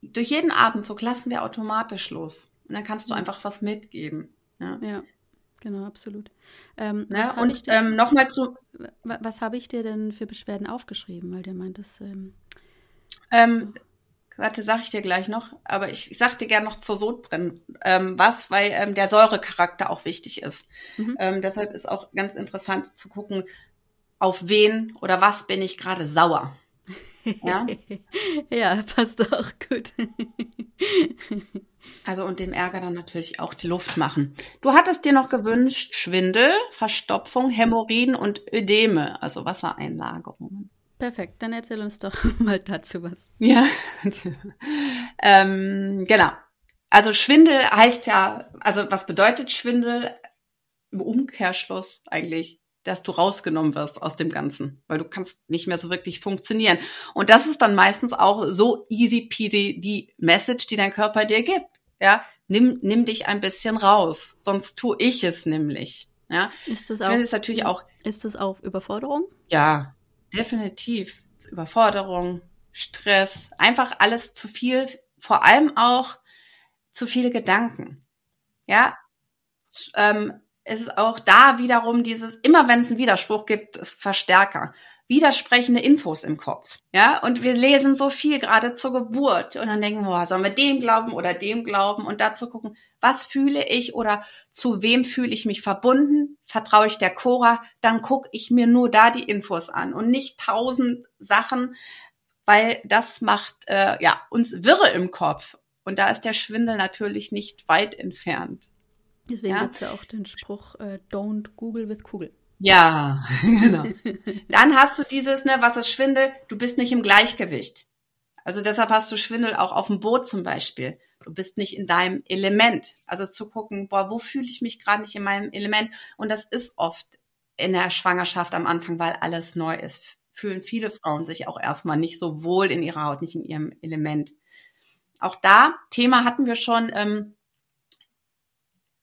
durch jeden Atemzug lassen wir automatisch los. Und dann kannst du einfach was mitgeben. Ja, ja genau, absolut. Ähm, ja, ne, und ähm, nochmal zu. Was habe ich dir denn für Beschwerden aufgeschrieben? Weil der meint, das. Ähm, ähm, warte, sag ich dir gleich noch, aber ich, ich sag dir gerne noch zur Sodbrennen ähm, was, weil ähm, der Säurecharakter auch wichtig ist. Mhm. Ähm, deshalb ist auch ganz interessant zu gucken, auf wen oder was bin ich gerade sauer. Ja? ja, passt auch gut. Also und dem Ärger dann natürlich auch die Luft machen. Du hattest dir noch gewünscht Schwindel, Verstopfung, Hämorrhoiden und Ödeme, also Wassereinlagerungen. Perfekt, dann erzähl uns doch mal dazu was. Ja, ähm, genau. Also Schwindel heißt ja, also was bedeutet Schwindel? Im Umkehrschluss eigentlich, dass du rausgenommen wirst aus dem Ganzen, weil du kannst nicht mehr so wirklich funktionieren. Und das ist dann meistens auch so easy peasy die Message, die dein Körper dir gibt. Ja, nimm, nimm dich ein bisschen raus, sonst tue ich es nämlich. Ja, ist das auch, ich es natürlich auch. Ist das auch Überforderung? Ja, definitiv. Überforderung, Stress, einfach alles zu viel, vor allem auch zu viele Gedanken. Ja, ähm, es ist auch da wiederum dieses, immer wenn es einen Widerspruch gibt, ist Verstärker. Widersprechende Infos im Kopf. Ja, und wir lesen so viel gerade zur Geburt und dann denken wir, sollen wir dem glauben oder dem glauben und dazu gucken, was fühle ich oder zu wem fühle ich mich verbunden? Vertraue ich der Cora? Dann gucke ich mir nur da die Infos an und nicht tausend Sachen, weil das macht äh, ja uns wirre im Kopf. Und da ist der Schwindel natürlich nicht weit entfernt. Deswegen ja? gibt es ja auch den Spruch, äh, don't Google with Kugel. Ja, genau. Dann hast du dieses, ne, was ist Schwindel? Du bist nicht im Gleichgewicht. Also deshalb hast du Schwindel auch auf dem Boot zum Beispiel. Du bist nicht in deinem Element. Also zu gucken, boah, wo fühle ich mich gerade nicht in meinem Element? Und das ist oft in der Schwangerschaft am Anfang, weil alles neu ist. Fühlen viele Frauen sich auch erstmal nicht so wohl in ihrer Haut, nicht in ihrem Element. Auch da, Thema hatten wir schon, ähm,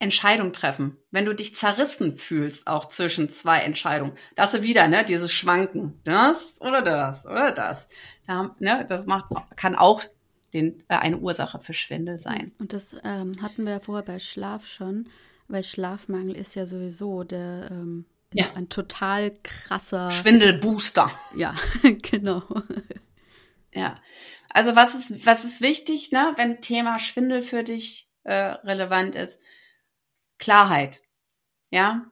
Entscheidung treffen. Wenn du dich zerrissen fühlst, auch zwischen zwei Entscheidungen, das ist wieder, ne, dieses Schwanken, das oder das oder das. Da, ne, das macht, kann auch den, äh, eine Ursache für Schwindel sein. Und das ähm, hatten wir ja vorher bei Schlaf schon, weil Schlafmangel ist ja sowieso der, ähm, ja. ein total krasser Schwindelbooster. Ja, genau. Ja. Also was ist, was ist wichtig, ne, wenn Thema Schwindel für dich äh, relevant ist? Klarheit. Ja.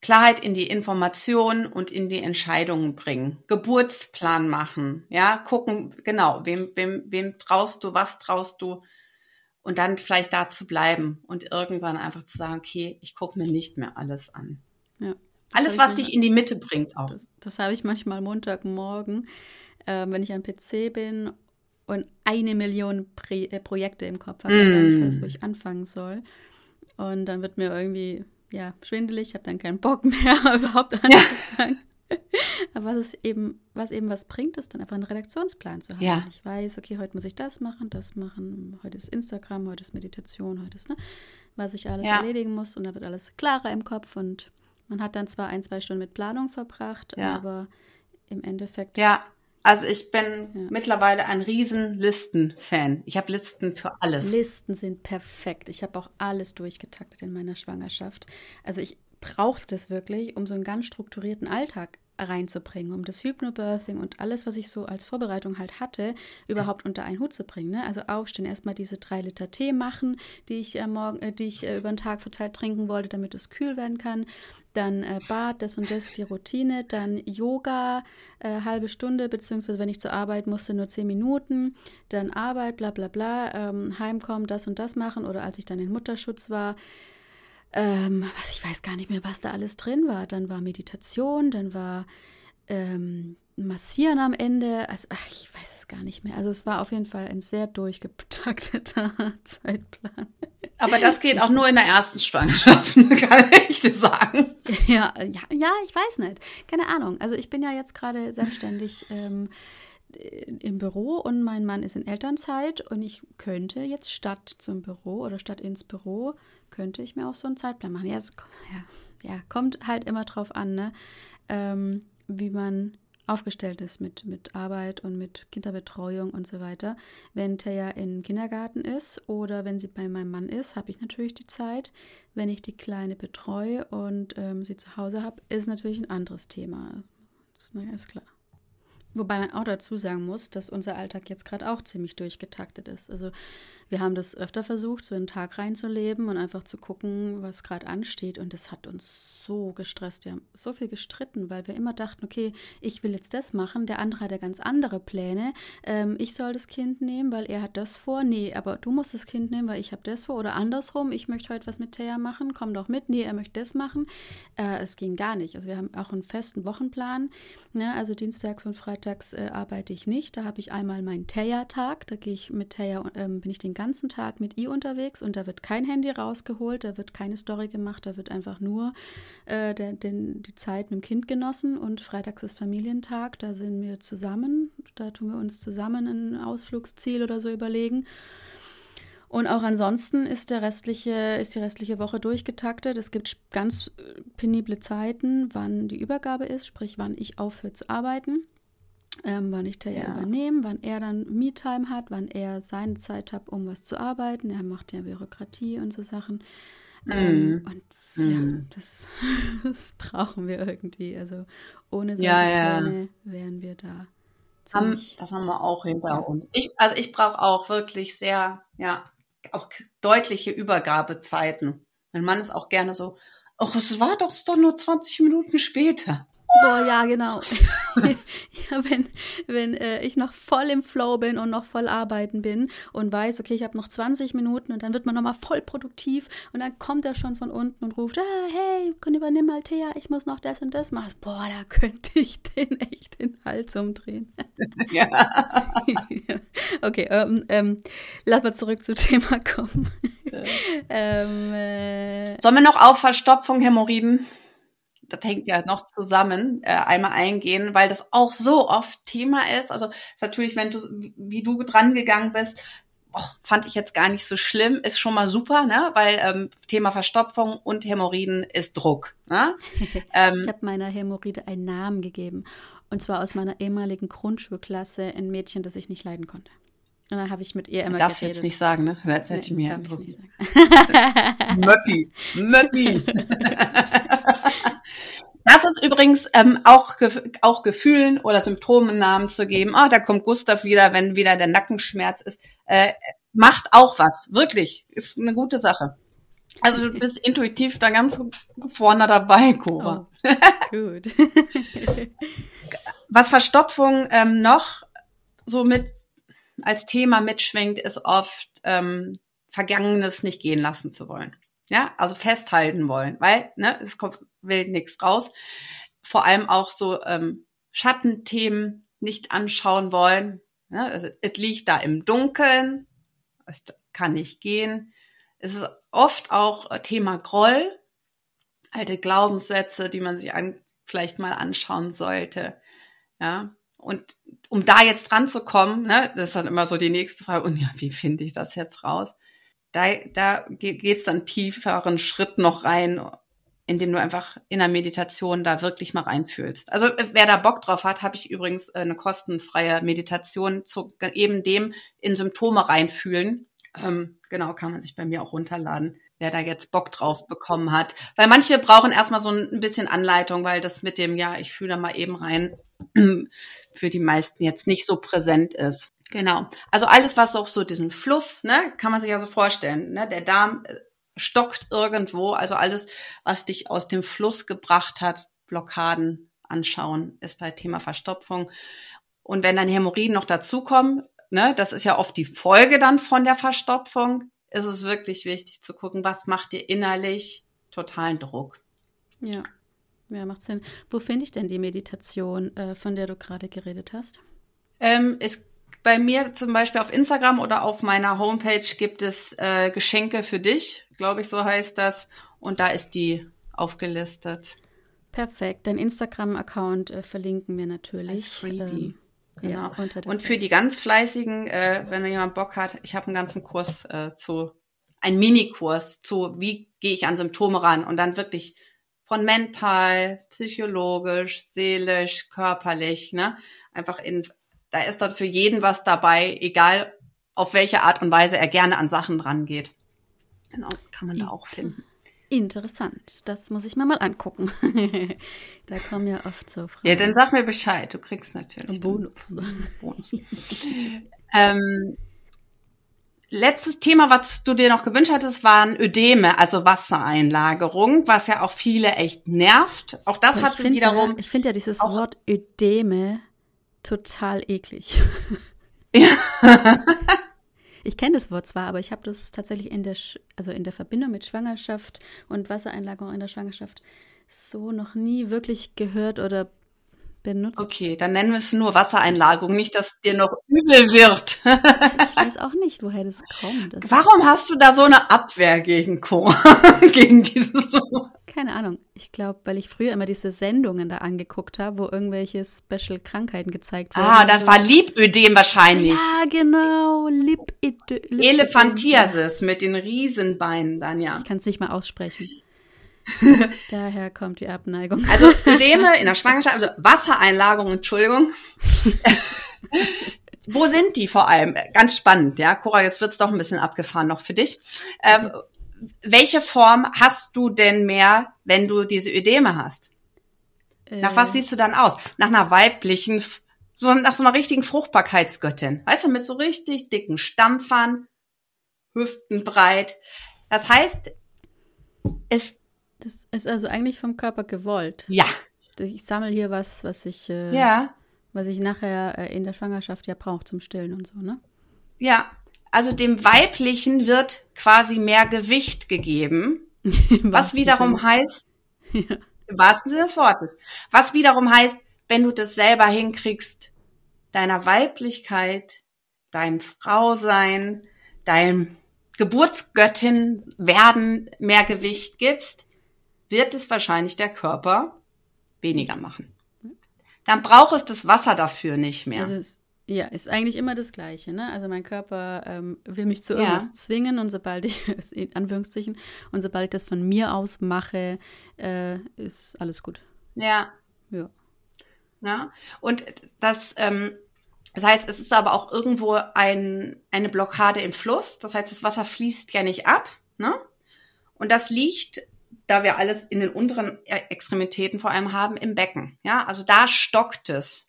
Klarheit in die Information und in die Entscheidungen bringen. Geburtsplan machen. Ja, gucken, genau, wem, wem, wem traust du, was traust du? Und dann vielleicht da zu bleiben und irgendwann einfach zu sagen, okay, ich gucke mir nicht mehr alles an. Ja. Alles, was dich in die Mitte bringt auch. Das, das habe ich manchmal Montagmorgen äh, wenn ich am PC bin und eine Million Pre äh, Projekte im Kopf habe, mm. weiß, wo ich anfangen soll. Und dann wird mir irgendwie ja, schwindelig, ich habe dann keinen Bock mehr, überhaupt anzufangen. Ja. Aber was eben, was eben was bringt, ist dann einfach einen Redaktionsplan zu haben. Ja. Ich weiß, okay, heute muss ich das machen, das machen, heute ist Instagram, heute ist Meditation, heute ist, ne, was ich alles ja. erledigen muss und da wird alles klarer im Kopf und man hat dann zwar ein, zwei Stunden mit Planung verbracht, aber im Endeffekt ja. Also ich bin ja. mittlerweile ein riesen Listen-Fan. Ich habe Listen für alles. Listen sind perfekt. Ich habe auch alles durchgetaktet in meiner Schwangerschaft. Also ich brauchte das wirklich, um so einen ganz strukturierten Alltag reinzubringen, um das Hypnobirthing und alles, was ich so als Vorbereitung halt hatte, überhaupt unter einen Hut zu bringen. Ne? Also aufstehen, erstmal diese drei Liter Tee machen, die ich äh, morgen, äh, die ich äh, über den Tag verteilt trinken wollte, damit es kühl werden kann. Dann äh, Bad, das und das, die Routine. Dann Yoga, äh, halbe Stunde, beziehungsweise wenn ich zur Arbeit musste, nur zehn Minuten. Dann Arbeit, bla bla bla. Ähm, heimkommen, das und das machen. Oder als ich dann in Mutterschutz war, ähm, was, ich weiß gar nicht mehr, was da alles drin war. Dann war Meditation, dann war ähm, Massieren am Ende. Also, ach, ich weiß es gar nicht mehr. Also es war auf jeden Fall ein sehr durchgetakteter Zeitplan. Aber das geht auch nur in der ersten Schwangerschaft, kann ich dir sagen. Ja, ja, ja, ich weiß nicht. Keine Ahnung. Also ich bin ja jetzt gerade selbstständig. Ähm, im Büro und mein Mann ist in Elternzeit und ich könnte jetzt statt zum Büro oder statt ins Büro, könnte ich mir auch so einen Zeitplan machen. Ja, es, ja, ja kommt halt immer drauf an, ne? Ähm, wie man aufgestellt ist mit, mit Arbeit und mit Kinderbetreuung und so weiter. Wenn Taya im Kindergarten ist oder wenn sie bei meinem Mann ist, habe ich natürlich die Zeit. Wenn ich die Kleine betreue und ähm, sie zu Hause habe, ist natürlich ein anderes Thema. Das ist, na, ist klar. Wobei man auch dazu sagen muss, dass unser Alltag jetzt gerade auch ziemlich durchgetaktet ist. Also wir haben das öfter versucht, so einen Tag reinzuleben und einfach zu gucken, was gerade ansteht. Und das hat uns so gestresst. Wir haben so viel gestritten, weil wir immer dachten, okay, ich will jetzt das machen, der andere hat ja ganz andere Pläne. Ähm, ich soll das Kind nehmen, weil er hat das vor. Nee, aber du musst das Kind nehmen, weil ich habe das vor. Oder andersrum, ich möchte heute was mit Thea machen, komm doch mit. Nee, er möchte das machen. Äh, es ging gar nicht. Also wir haben auch einen festen Wochenplan. Ne? Also dienstags und freitags äh, arbeite ich nicht. Da habe ich einmal meinen Thea-Tag. Da gehe ich mit Thea, ähm, bin ich den ganzen Tag mit ihr unterwegs und da wird kein Handy rausgeholt, da wird keine Story gemacht, da wird einfach nur äh, der, den, die Zeit mit dem Kind genossen und freitags ist Familientag, da sind wir zusammen, da tun wir uns zusammen ein Ausflugsziel oder so überlegen. Und auch ansonsten ist, der restliche, ist die restliche Woche durchgetaktet. Es gibt ganz penible Zeiten, wann die Übergabe ist, sprich wann ich aufhöre zu arbeiten ähm, wann ich da ja. übernehme, wann er dann Me-Time hat, wann er seine Zeit hat, um was zu arbeiten. Er macht ja Bürokratie und so Sachen. Mm. Ähm, und mm. ja, mhm. das, das, brauchen wir irgendwie. Also ohne solche ja, ja. Pläne wären wir da. Haben, das haben wir auch hinter uns. Ich, also ich brauche auch wirklich sehr, ja, auch deutliche Übergabezeiten. Mein Mann ist auch gerne so, ach, es war doch, doch nur 20 Minuten später. Boah, ja, genau. ja, wenn, wenn äh, ich noch voll im Flow bin und noch voll arbeiten bin und weiß, okay, ich habe noch 20 Minuten und dann wird man nochmal voll produktiv und dann kommt er schon von unten und ruft, ah, hey, übernimm mal Thea, ich muss noch das und das machen. Boah, da könnte ich den echt den Hals umdrehen. ja. okay, ähm, ähm, lass mal zurück zum Thema kommen. ähm, äh, Sollen wir noch auf Verstopfung, Hämorrhoiden? Das hängt ja noch zusammen, äh, einmal eingehen, weil das auch so oft Thema ist. Also ist natürlich, wenn du, wie du dran gegangen bist, oh, fand ich jetzt gar nicht so schlimm, ist schon mal super, ne? Weil ähm, Thema Verstopfung und Hämorrhoiden ist Druck. Ne? ähm, ich habe meiner Hämorrhoide einen Namen gegeben. Und zwar aus meiner ehemaligen Grundschulklasse ein Mädchen, das ich nicht leiden konnte. Und dann habe ich mit ihr immer Darfst geredet. jetzt nicht sagen, ne? Das hätte ich mir interessiert. Möppi, Möppi. übrigens ähm, auch, auch Gefühlen oder Symptomen Namen zu geben. Ah, da kommt Gustav wieder, wenn wieder der Nackenschmerz ist. Äh, macht auch was, wirklich. Ist eine gute Sache. Also du bist intuitiv da ganz vorne dabei, Cora. Oh, gut. was Verstopfung ähm, noch so mit als Thema mitschwingt, ist oft ähm, Vergangenes nicht gehen lassen zu wollen. Ja, also festhalten wollen, weil ne, es kommt, will nichts raus. Vor allem auch so ähm, Schattenthemen nicht anschauen wollen. Ne? Also, es liegt da im Dunkeln, es kann nicht gehen. Es ist oft auch Thema Groll, alte Glaubenssätze, die man sich an, vielleicht mal anschauen sollte. Ja, und um da jetzt dran zu kommen, ne, das ist dann immer so die nächste Frage, und ja, wie finde ich das jetzt raus? da, da geht's dann tieferen Schritt noch rein, indem du einfach in der Meditation da wirklich mal reinfühlst. Also wer da Bock drauf hat, habe ich übrigens äh, eine kostenfreie Meditation zu eben dem in Symptome reinfühlen. Ähm, genau, kann man sich bei mir auch runterladen, wer da jetzt Bock drauf bekommen hat. Weil manche brauchen erstmal so ein bisschen Anleitung, weil das mit dem, ja, ich fühle da mal eben rein, für die meisten jetzt nicht so präsent ist. Genau. Also alles, was auch so diesen Fluss, ne, kann man sich also vorstellen. Ne? Der Darm äh, stockt irgendwo. Also alles, was dich aus dem Fluss gebracht hat, Blockaden anschauen, ist bei Thema Verstopfung. Und wenn dann Hämorrhoiden noch dazukommen, ne, das ist ja oft die Folge dann von der Verstopfung, ist es wirklich wichtig zu gucken, was macht dir innerlich totalen Druck. Ja, ja, macht Sinn. Wo finde ich denn die Meditation, äh, von der du gerade geredet hast? Ähm, es bei mir zum Beispiel auf Instagram oder auf meiner Homepage gibt es äh, Geschenke für dich, glaube ich, so heißt das. Und da ist die aufgelistet. Perfekt. Dein Instagram-Account äh, verlinken wir natürlich. Als Freebie. Ähm, genau. Ja, und für die ganz fleißigen, äh, wenn jemand Bock hat, ich habe einen ganzen Kurs äh, zu, ein Minikurs zu, wie gehe ich an Symptome ran und dann wirklich von mental, psychologisch, seelisch, körperlich, ne? Einfach in da ist dann für jeden was dabei, egal auf welche Art und Weise er gerne an Sachen rangeht. Genau, kann man da auch finden. Interessant. Das muss ich mir mal angucken. da kommen ja oft so Fragen. Ja, dann sag mir Bescheid. Du kriegst natürlich Bonus. Bonus. ähm, letztes Thema, was du dir noch gewünscht hattest, waren Ödeme, also Wassereinlagerung, was ja auch viele echt nervt. Auch das hat wiederum. Ja, ich finde ja dieses Wort Ödeme total eklig. Ja. ich kenne das Wort zwar, aber ich habe das tatsächlich in der, also in der Verbindung mit Schwangerschaft und Wassereinlagerung in der Schwangerschaft so noch nie wirklich gehört oder benutzt. Okay, dann nennen wir es nur Wassereinlagerung, nicht, dass dir noch übel wird. ich weiß auch nicht, woher das kommt. Das Warum hast du da so eine Abwehr gegen Chor, gegen dieses Wort? Keine Ahnung. Ich glaube, weil ich früher immer diese Sendungen da angeguckt habe, wo irgendwelche Special-Krankheiten gezeigt wurden. Ah, das so. war Lipödem wahrscheinlich. Ja, genau. Lipödem. Lip Elephantiasis mit den Riesenbeinen dann, ja. Ich kann es nicht mal aussprechen. Daher kommt die Abneigung. Also Ödeme in der Schwangerschaft, also Wassereinlagerung, Entschuldigung. Wo sind die vor allem? Ganz spannend, ja. Cora, jetzt wird's doch ein bisschen abgefahren noch für dich. Ähm, welche Form hast du denn mehr, wenn du diese Ödeme hast? Äh. Nach was äh. siehst du dann aus? Nach einer weiblichen, so nach so einer richtigen Fruchtbarkeitsgöttin. Weißt du, mit so richtig dicken Stampfern, hüftenbreit. Das heißt, es das ist also eigentlich vom Körper gewollt. Ja. Ich sammle hier was, was ich, äh, ja. was ich nachher äh, in der Schwangerschaft ja brauche zum Stillen und so, ne? Ja. Also dem Weiblichen wird quasi mehr Gewicht gegeben, was wiederum Sinn. heißt, ja. im wahrsten Sinne des Wortes, was wiederum heißt, wenn du das selber hinkriegst, deiner Weiblichkeit, deinem Frausein, deinem Geburtsgöttin werden mehr Gewicht gibst, wird es wahrscheinlich der Körper weniger machen. Dann braucht es das Wasser dafür nicht mehr. Also es, ja, ist eigentlich immer das Gleiche. Ne? Also mein Körper ähm, will mich zu irgendwas ja. zwingen und sobald ich, in Anführungszeichen, und sobald ich das von mir aus mache, äh, ist alles gut. Ja. Ja. ja. Und das, ähm, das heißt, es ist aber auch irgendwo ein, eine Blockade im Fluss. Das heißt, das Wasser fließt ja nicht ab. Ne? Und das liegt da wir alles in den unteren Extremitäten vor allem haben, im Becken. Ja, also da stockt es.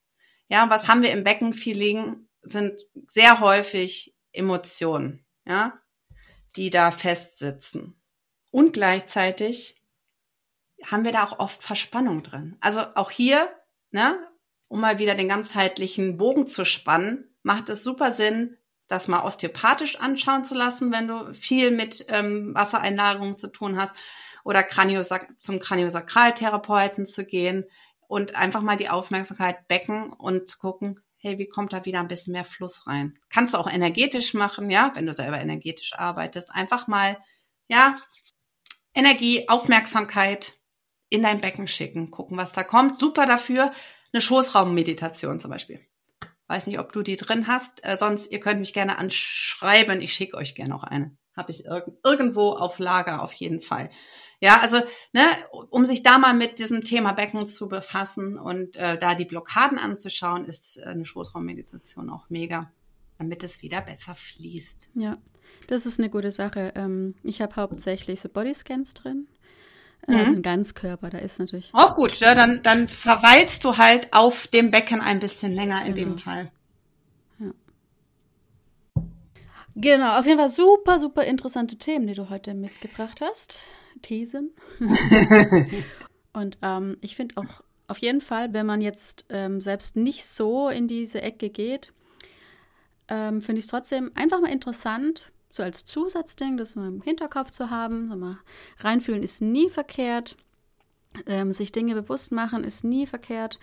Ja, was haben wir im Becken viel liegen, sind sehr häufig Emotionen, ja, die da festsitzen. Und gleichzeitig haben wir da auch oft Verspannung drin. Also auch hier, ne, um mal wieder den ganzheitlichen Bogen zu spannen, macht es super Sinn, das mal osteopathisch anschauen zu lassen, wenn du viel mit ähm, Wassereinlagerung zu tun hast oder Kraniosak zum Kraniosakraltherapeuten zu gehen und einfach mal die Aufmerksamkeit Becken und gucken, hey, wie kommt da wieder ein bisschen mehr Fluss rein? Kannst du auch energetisch machen, ja, wenn du selber energetisch arbeitest. Einfach mal, ja, Energie, Aufmerksamkeit in dein Becken schicken, gucken, was da kommt. Super dafür, eine Schoßraummeditation zum Beispiel. Weiß nicht, ob du die drin hast. Äh, sonst, ihr könnt mich gerne anschreiben. Ich schicke euch gerne auch eine. Habe ich irg irgendwo auf Lager auf jeden Fall. Ja, also, ne, um sich da mal mit diesem Thema Becken zu befassen und äh, da die Blockaden anzuschauen, ist eine Schoßraummeditation auch mega, damit es wieder besser fließt. Ja, das ist eine gute Sache. Ähm, ich habe hauptsächlich so Bodyscans drin. Mhm. Also ein Ganzkörper, da ist natürlich. Auch gut, ja, dann, dann verweilst du halt auf dem Becken ein bisschen länger in genau. dem Fall. Genau, auf jeden Fall super, super interessante Themen, die du heute mitgebracht hast. Thesen. Und ähm, ich finde auch auf jeden Fall, wenn man jetzt ähm, selbst nicht so in diese Ecke geht, ähm, finde ich es trotzdem einfach mal interessant, so als Zusatzding, das im Hinterkopf zu haben. So mal reinfühlen ist nie verkehrt. Ähm, sich Dinge bewusst machen ist nie verkehrt.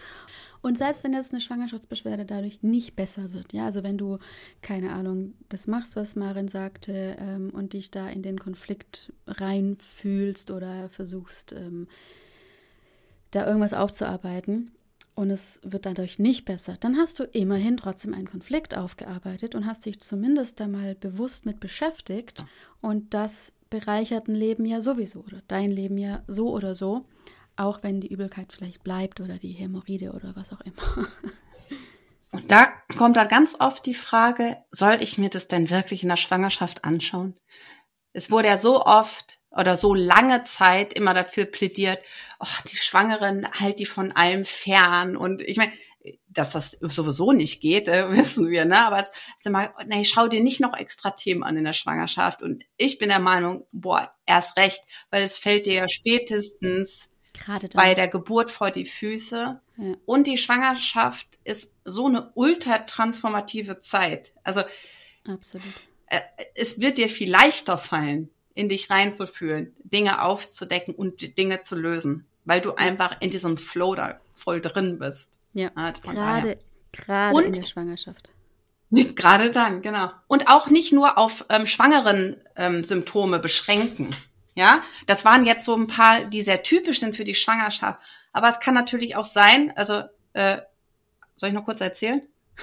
Und selbst wenn jetzt eine Schwangerschaftsbeschwerde dadurch nicht besser wird, ja, also wenn du, keine Ahnung, das machst, was Marin sagte, ähm, und dich da in den Konflikt reinfühlst oder versuchst, ähm, da irgendwas aufzuarbeiten und es wird dadurch nicht besser, dann hast du immerhin trotzdem einen Konflikt aufgearbeitet und hast dich zumindest da mal bewusst mit beschäftigt. Und das bereichert ein Leben ja sowieso oder dein Leben ja so oder so auch wenn die Übelkeit vielleicht bleibt oder die Hämorrhoide oder was auch immer. Und da kommt dann ganz oft die Frage, soll ich mir das denn wirklich in der Schwangerschaft anschauen? Es wurde ja so oft oder so lange Zeit immer dafür plädiert, oh, die Schwangeren halt die von allem fern. Und ich meine, dass das sowieso nicht geht, äh, wissen wir, ne? Aber es ist immer, nee, schau dir nicht noch extra Themen an in der Schwangerschaft. Und ich bin der Meinung, boah, erst recht, weil es fällt dir ja spätestens Gerade bei der Geburt vor die Füße. Ja. Und die Schwangerschaft ist so eine ultra-transformative Zeit. Also Absolut. Äh, es wird dir viel leichter fallen, in dich reinzufühlen, Dinge aufzudecken und Dinge zu lösen, weil du einfach in diesem Flow da voll drin bist. Ja, gerade, gerade in der Schwangerschaft. Gerade dann, genau. Und auch nicht nur auf ähm, schwangeren ähm, Symptome beschränken. Ja, das waren jetzt so ein paar, die sehr typisch sind für die Schwangerschaft. Aber es kann natürlich auch sein, also äh, soll ich noch kurz erzählen?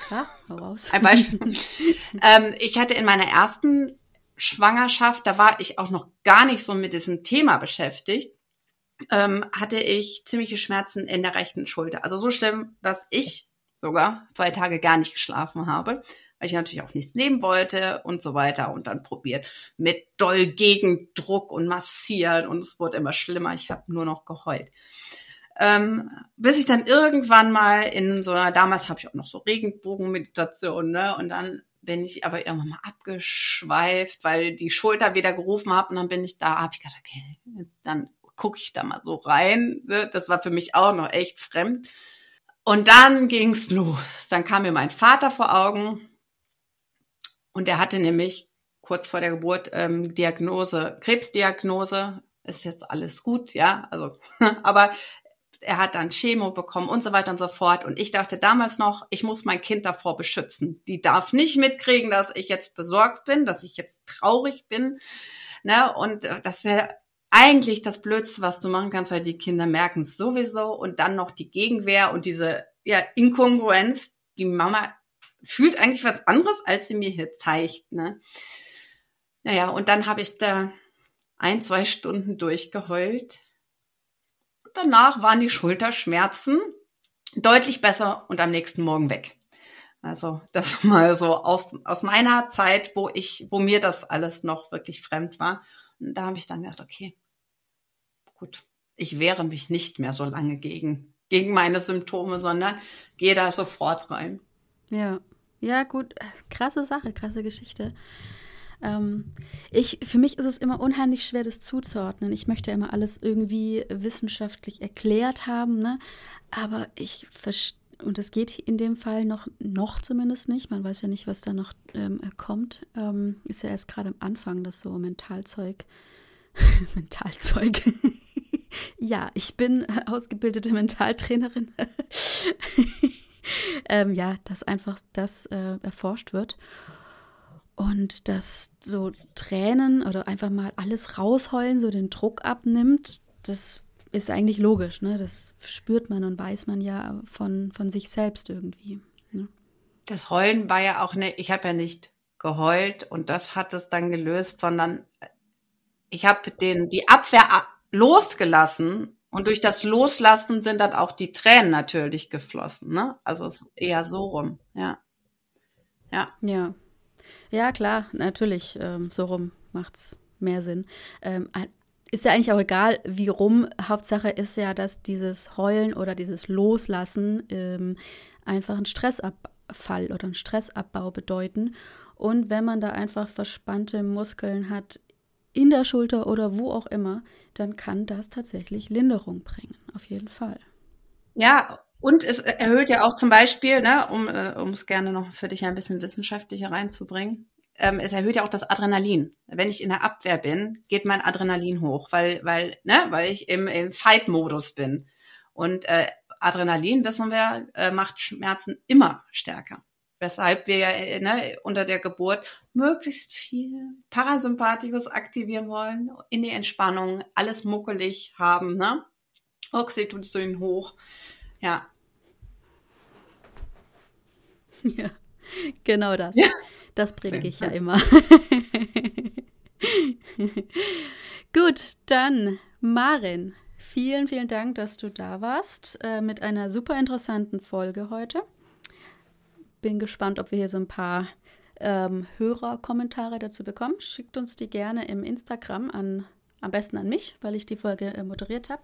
Ja, raus. Ein Beispiel. ähm, ich hatte in meiner ersten Schwangerschaft, da war ich auch noch gar nicht so mit diesem Thema beschäftigt, ähm, hatte ich ziemliche Schmerzen in der rechten Schulter. Also so schlimm, dass ich sogar zwei Tage gar nicht geschlafen habe weil ich natürlich auch nichts nehmen wollte und so weiter und dann probiert mit doll Gegendruck und massieren und es wurde immer schlimmer. Ich habe nur noch geheult. Ähm, bis ich dann irgendwann mal in so einer, damals habe ich auch noch so Regenbogenmeditation, ne? Und dann bin ich aber irgendwann mal abgeschweift, weil die Schulter wieder gerufen habe und dann bin ich da, habe ich gedacht, okay, dann gucke ich da mal so rein. Ne? Das war für mich auch noch echt fremd. Und dann ging's los. Dann kam mir mein Vater vor Augen und er hatte nämlich kurz vor der Geburt ähm, Diagnose, Krebsdiagnose, ist jetzt alles gut, ja, also, aber er hat dann Chemo bekommen und so weiter und so fort. Und ich dachte damals noch, ich muss mein Kind davor beschützen. Die darf nicht mitkriegen, dass ich jetzt besorgt bin, dass ich jetzt traurig bin. Ne? Und äh, das ist ja eigentlich das Blödste, was du machen kannst, weil die Kinder merken es sowieso. Und dann noch die Gegenwehr und diese ja, Inkongruenz. Die Mama fühlt eigentlich was anderes, als sie mir hier zeigt. Ne? Naja, und dann habe ich da ein, zwei Stunden durchgeheult. Danach waren die Schulterschmerzen deutlich besser und am nächsten Morgen weg. Also das mal so aus, aus meiner Zeit, wo ich, wo mir das alles noch wirklich fremd war. Und da habe ich dann gedacht, okay, gut, ich wehre mich nicht mehr so lange gegen, gegen meine Symptome, sondern gehe da sofort rein. Ja, ja, gut, krasse Sache, krasse Geschichte. Ähm, ich, für mich ist es immer unheimlich schwer, das zuzuordnen. Ich möchte immer alles irgendwie wissenschaftlich erklärt haben, ne? aber ich verstehe und das geht in dem Fall noch, noch zumindest nicht. Man weiß ja nicht, was da noch ähm, kommt. Ähm, ist ja erst gerade am Anfang, das so Mentalzeug. Mentalzeug. ja, ich bin ausgebildete Mentaltrainerin. ähm, ja, dass einfach das äh, erforscht wird. Und dass so Tränen oder einfach mal alles rausheulen, so den Druck abnimmt, das ist eigentlich logisch. Ne? Das spürt man und weiß man ja von, von sich selbst irgendwie. Ne? Das Heulen war ja auch ne, ich habe ja nicht geheult und das hat es dann gelöst, sondern ich habe die Abwehr losgelassen und durch das Loslassen sind dann auch die Tränen natürlich geflossen. Ne? Also es ist eher so rum, ja. Ja. Ja, ja klar, natürlich, ähm, so rum macht es mehr Sinn. Ähm, ist ja eigentlich auch egal, wie rum. Hauptsache ist ja, dass dieses Heulen oder dieses Loslassen ähm, einfach einen Stressabfall oder einen Stressabbau bedeuten. Und wenn man da einfach verspannte Muskeln hat in der Schulter oder wo auch immer, dann kann das tatsächlich Linderung bringen, auf jeden Fall. Ja, und es erhöht ja auch zum Beispiel, ne, um äh, um es gerne noch für dich ein bisschen wissenschaftlicher reinzubringen, ähm, es erhöht ja auch das Adrenalin. Wenn ich in der Abwehr bin, geht mein Adrenalin hoch, weil, weil, ne, weil ich im, im Fight-Modus bin. Und äh, Adrenalin, wissen wir, äh, macht Schmerzen immer stärker. Weshalb wir ja äh, ne, unter der Geburt möglichst viel Parasympathikus aktivieren wollen, in die Entspannung, alles muckelig haben, ne? Oxytocin hoch. Ja. Ja, genau das. Ja. Das predige ich ja immer. Gut, dann Marin, vielen, vielen Dank, dass du da warst äh, mit einer super interessanten Folge heute. Bin gespannt, ob wir hier so ein paar ähm, Hörerkommentare dazu bekommen. Schickt uns die gerne im Instagram an, am besten an mich, weil ich die Folge äh, moderiert habe.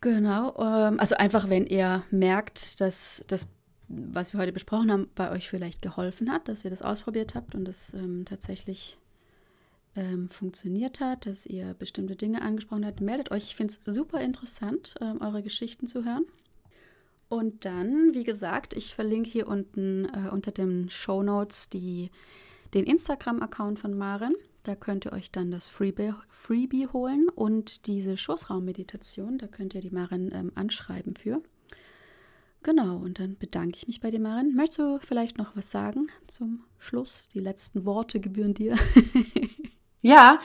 Genau, ähm, also einfach, wenn ihr merkt, dass das was wir heute besprochen haben, bei euch vielleicht geholfen hat, dass ihr das ausprobiert habt und es ähm, tatsächlich ähm, funktioniert hat, dass ihr bestimmte Dinge angesprochen habt, meldet euch. Ich finde es super interessant, ähm, eure Geschichten zu hören. Und dann, wie gesagt, ich verlinke hier unten äh, unter den Show Notes die, den Instagram-Account von Maren. Da könnt ihr euch dann das Freebie, Freebie holen und diese Schoßraummeditation, da könnt ihr die Maren ähm, anschreiben für. Genau, und dann bedanke ich mich bei dir, Marin. Möchtest du vielleicht noch was sagen zum Schluss? Die letzten Worte gebühren dir. ja,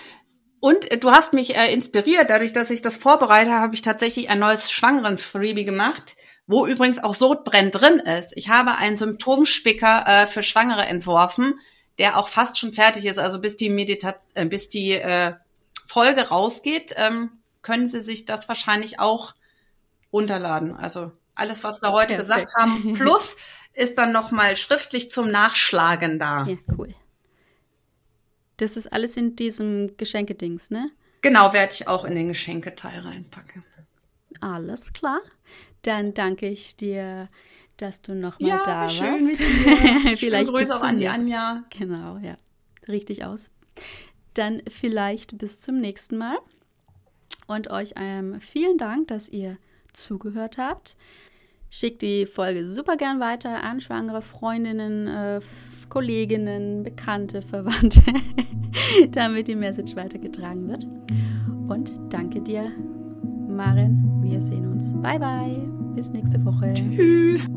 und äh, du hast mich äh, inspiriert. Dadurch, dass ich das vorbereite, habe ich tatsächlich ein neues Schwangeren-Freebie gemacht, wo übrigens auch Sodbrenn drin ist. Ich habe einen Symptomspicker äh, für Schwangere entworfen, der auch fast schon fertig ist. Also bis die Medita äh, bis die äh, Folge rausgeht, ähm, können Sie sich das wahrscheinlich auch runterladen. Also alles, was wir heute Perfekt. gesagt haben, plus ist dann nochmal schriftlich zum Nachschlagen da. Ja, cool. Das ist alles in diesem Geschenkedings, ne? Genau, werde ich auch in den Geschenketeil reinpacken. Alles klar. Dann danke ich dir, dass du nochmal ja, da schön warst. Mit vielleicht Grüße auch an die Anja. Genau, ja. Richtig aus. Dann vielleicht bis zum nächsten Mal. Und euch ähm, vielen Dank, dass ihr zugehört habt. Schickt die Folge super gern weiter an schwangere Freundinnen, äh, Kolleginnen, Bekannte, Verwandte, damit die Message weitergetragen wird. Und danke dir, Maren. Wir sehen uns. Bye, bye. Bis nächste Woche. Tschüss.